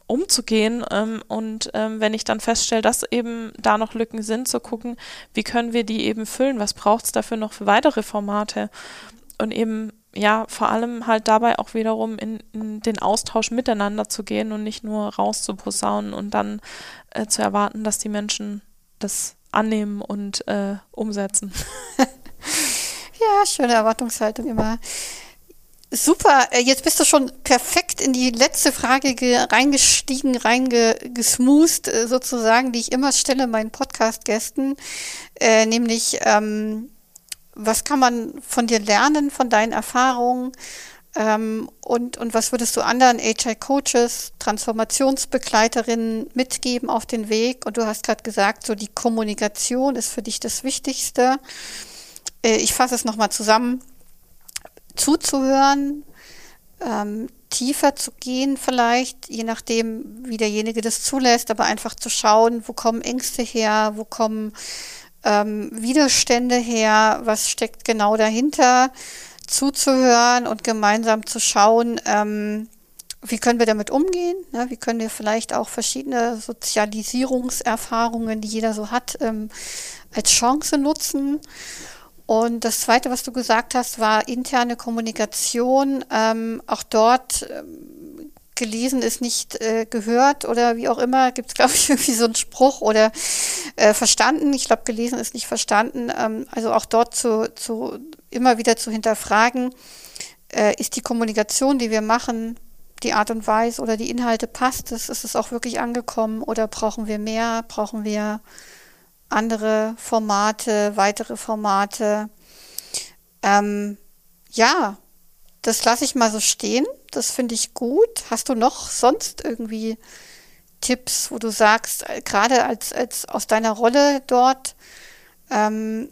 umzugehen ähm, und ähm, wenn ich dann feststelle, dass eben da noch Lücken sind, zu gucken, wie können wir die eben füllen, was braucht es dafür noch für weitere Formate und eben ja, vor allem halt dabei auch wiederum in, in, den Austausch miteinander zu gehen und nicht nur rauszuposaunen und dann äh, zu erwarten, dass die Menschen das annehmen und äh, umsetzen. ja, schöne Erwartungshaltung immer. Super, äh, jetzt bist du schon perfekt in die letzte Frage reingestiegen, reingesmoost äh, sozusagen, die ich immer stelle meinen Podcast-Gästen, äh, nämlich ähm, was kann man von dir lernen, von deinen Erfahrungen? Ähm, und, und was würdest du anderen HI-Coaches, Transformationsbegleiterinnen mitgeben auf den Weg? Und du hast gerade gesagt, so die Kommunikation ist für dich das Wichtigste. Äh, ich fasse es nochmal zusammen. Zuzuhören, ähm, tiefer zu gehen vielleicht, je nachdem, wie derjenige das zulässt, aber einfach zu schauen, wo kommen Ängste her, wo kommen ähm, Widerstände her, was steckt genau dahinter, zuzuhören und gemeinsam zu schauen, ähm, wie können wir damit umgehen? Ne? Wie können wir vielleicht auch verschiedene Sozialisierungserfahrungen, die jeder so hat, ähm, als Chance nutzen? Und das Zweite, was du gesagt hast, war interne Kommunikation. Ähm, auch dort ähm, gelesen ist nicht äh, gehört oder wie auch immer, gibt es, glaube ich, irgendwie so einen Spruch oder äh, verstanden. Ich glaube, gelesen ist nicht verstanden. Ähm, also auch dort zu, zu immer wieder zu hinterfragen, äh, ist die Kommunikation, die wir machen, die Art und Weise oder die Inhalte passt es, ist es auch wirklich angekommen oder brauchen wir mehr, brauchen wir andere Formate, weitere Formate. Ähm, ja, das lasse ich mal so stehen. Das finde ich gut. Hast du noch sonst irgendwie Tipps, wo du sagst, äh, gerade als, als aus deiner Rolle dort, ähm,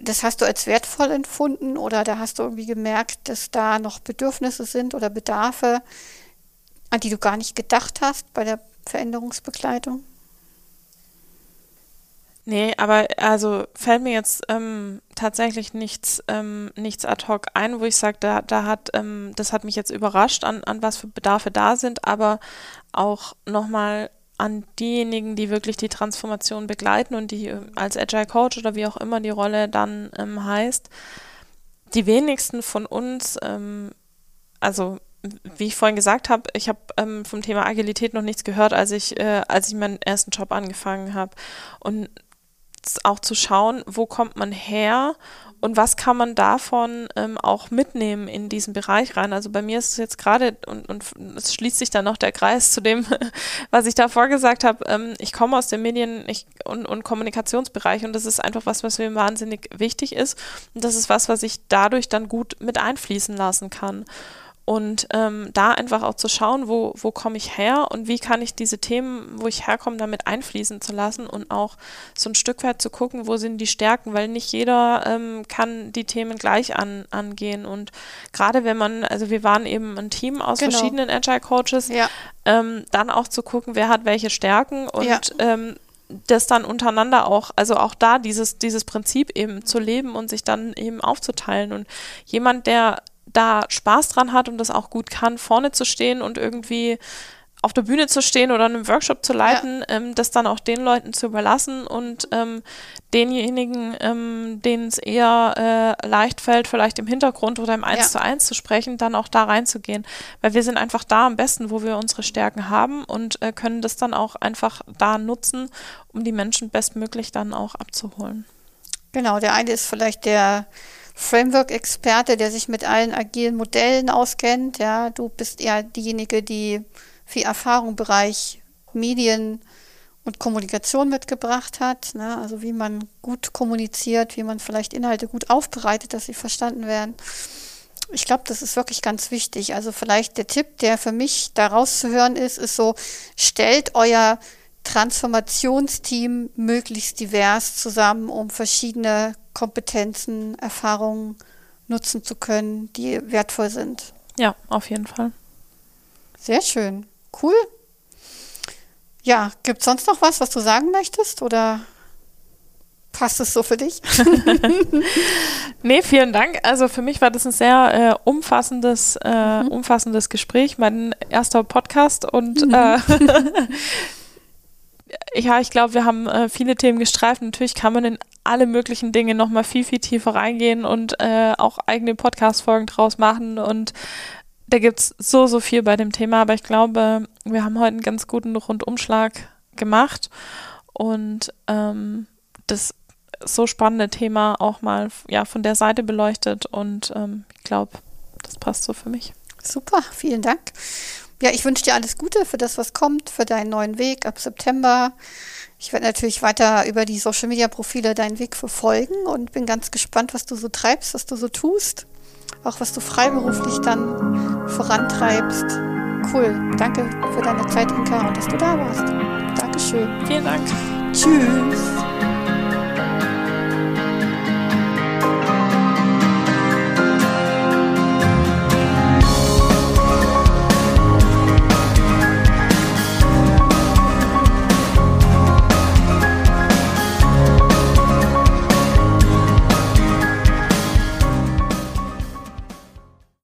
das hast du als wertvoll empfunden oder da hast du irgendwie gemerkt, dass da noch Bedürfnisse sind oder Bedarfe, an die du gar nicht gedacht hast bei der Veränderungsbegleitung? Nee, aber also fällt mir jetzt ähm, tatsächlich nichts, ähm, nichts ad hoc ein, wo ich sage, da, da hat, ähm, das hat mich jetzt überrascht, an, an was für Bedarfe da sind, aber auch nochmal an diejenigen, die wirklich die Transformation begleiten und die ähm, als Agile Coach oder wie auch immer die Rolle dann ähm, heißt. Die wenigsten von uns, ähm, also wie ich vorhin gesagt habe, ich habe ähm, vom Thema Agilität noch nichts gehört, als ich, äh, als ich meinen ersten Job angefangen habe. Und auch zu schauen, wo kommt man her und was kann man davon ähm, auch mitnehmen in diesen Bereich rein. Also bei mir ist es jetzt gerade, und, und es schließt sich dann noch der Kreis zu dem, was ich davor gesagt habe, ähm, ich komme aus dem Medien- ich, und, und Kommunikationsbereich und das ist einfach was, was mir wahnsinnig wichtig ist. Und das ist was, was ich dadurch dann gut mit einfließen lassen kann. Und ähm, da einfach auch zu schauen, wo, wo komme ich her und wie kann ich diese Themen, wo ich herkomme, damit einfließen zu lassen und auch so ein Stück weit zu gucken, wo sind die Stärken, weil nicht jeder ähm, kann die Themen gleich an, angehen. Und gerade wenn man, also wir waren eben ein Team aus genau. verschiedenen Agile Coaches, ja. ähm, dann auch zu gucken, wer hat welche Stärken und ja ähm, das dann untereinander auch, also auch da dieses, dieses Prinzip eben zu leben und sich dann eben aufzuteilen. Und jemand, der da Spaß dran hat und das auch gut kann, vorne zu stehen und irgendwie auf der Bühne zu stehen oder einen Workshop zu leiten, ja. ähm, das dann auch den Leuten zu überlassen und ähm, denjenigen, ähm, denen es eher äh, leicht fällt, vielleicht im Hintergrund oder im Eins ja. zu eins zu sprechen, dann auch da reinzugehen. Weil wir sind einfach da am besten, wo wir unsere Stärken haben und äh, können das dann auch einfach da nutzen, um die Menschen bestmöglich dann auch abzuholen. Genau, der eine ist vielleicht der Framework-Experte, der sich mit allen agilen Modellen auskennt. Ja, du bist eher diejenige, die viel Erfahrung im Bereich Medien und Kommunikation mitgebracht hat. Ne? Also wie man gut kommuniziert, wie man vielleicht Inhalte gut aufbereitet, dass sie verstanden werden. Ich glaube, das ist wirklich ganz wichtig. Also vielleicht der Tipp, der für mich da rauszuhören ist, ist so, stellt euer Transformationsteam möglichst divers zusammen, um verschiedene Kompetenzen, Erfahrungen nutzen zu können, die wertvoll sind. Ja, auf jeden Fall. Sehr schön. Cool. Ja, gibt es sonst noch was, was du sagen möchtest? Oder passt es so für dich? nee, vielen Dank. Also für mich war das ein sehr äh, umfassendes, äh, mhm. umfassendes Gespräch, mein erster Podcast und mhm. äh, ja, ich glaube, wir haben äh, viele Themen gestreift. Natürlich kann man in alle möglichen Dinge nochmal viel, viel tiefer reingehen und äh, auch eigene Podcast-Folgen draus machen. Und da gibt es so, so viel bei dem Thema. Aber ich glaube, wir haben heute einen ganz guten Rundumschlag gemacht und ähm, das so spannende Thema auch mal ja, von der Seite beleuchtet. Und ähm, ich glaube, das passt so für mich. Super, vielen Dank. Ja, ich wünsche dir alles Gute für das, was kommt, für deinen neuen Weg ab September. Ich werde natürlich weiter über die Social Media Profile deinen Weg verfolgen und bin ganz gespannt, was du so treibst, was du so tust. Auch was du freiberuflich dann vorantreibst. Cool. Danke für deine Zeit, Inka, und dass du da warst. Dankeschön. Vielen Dank. Tschüss.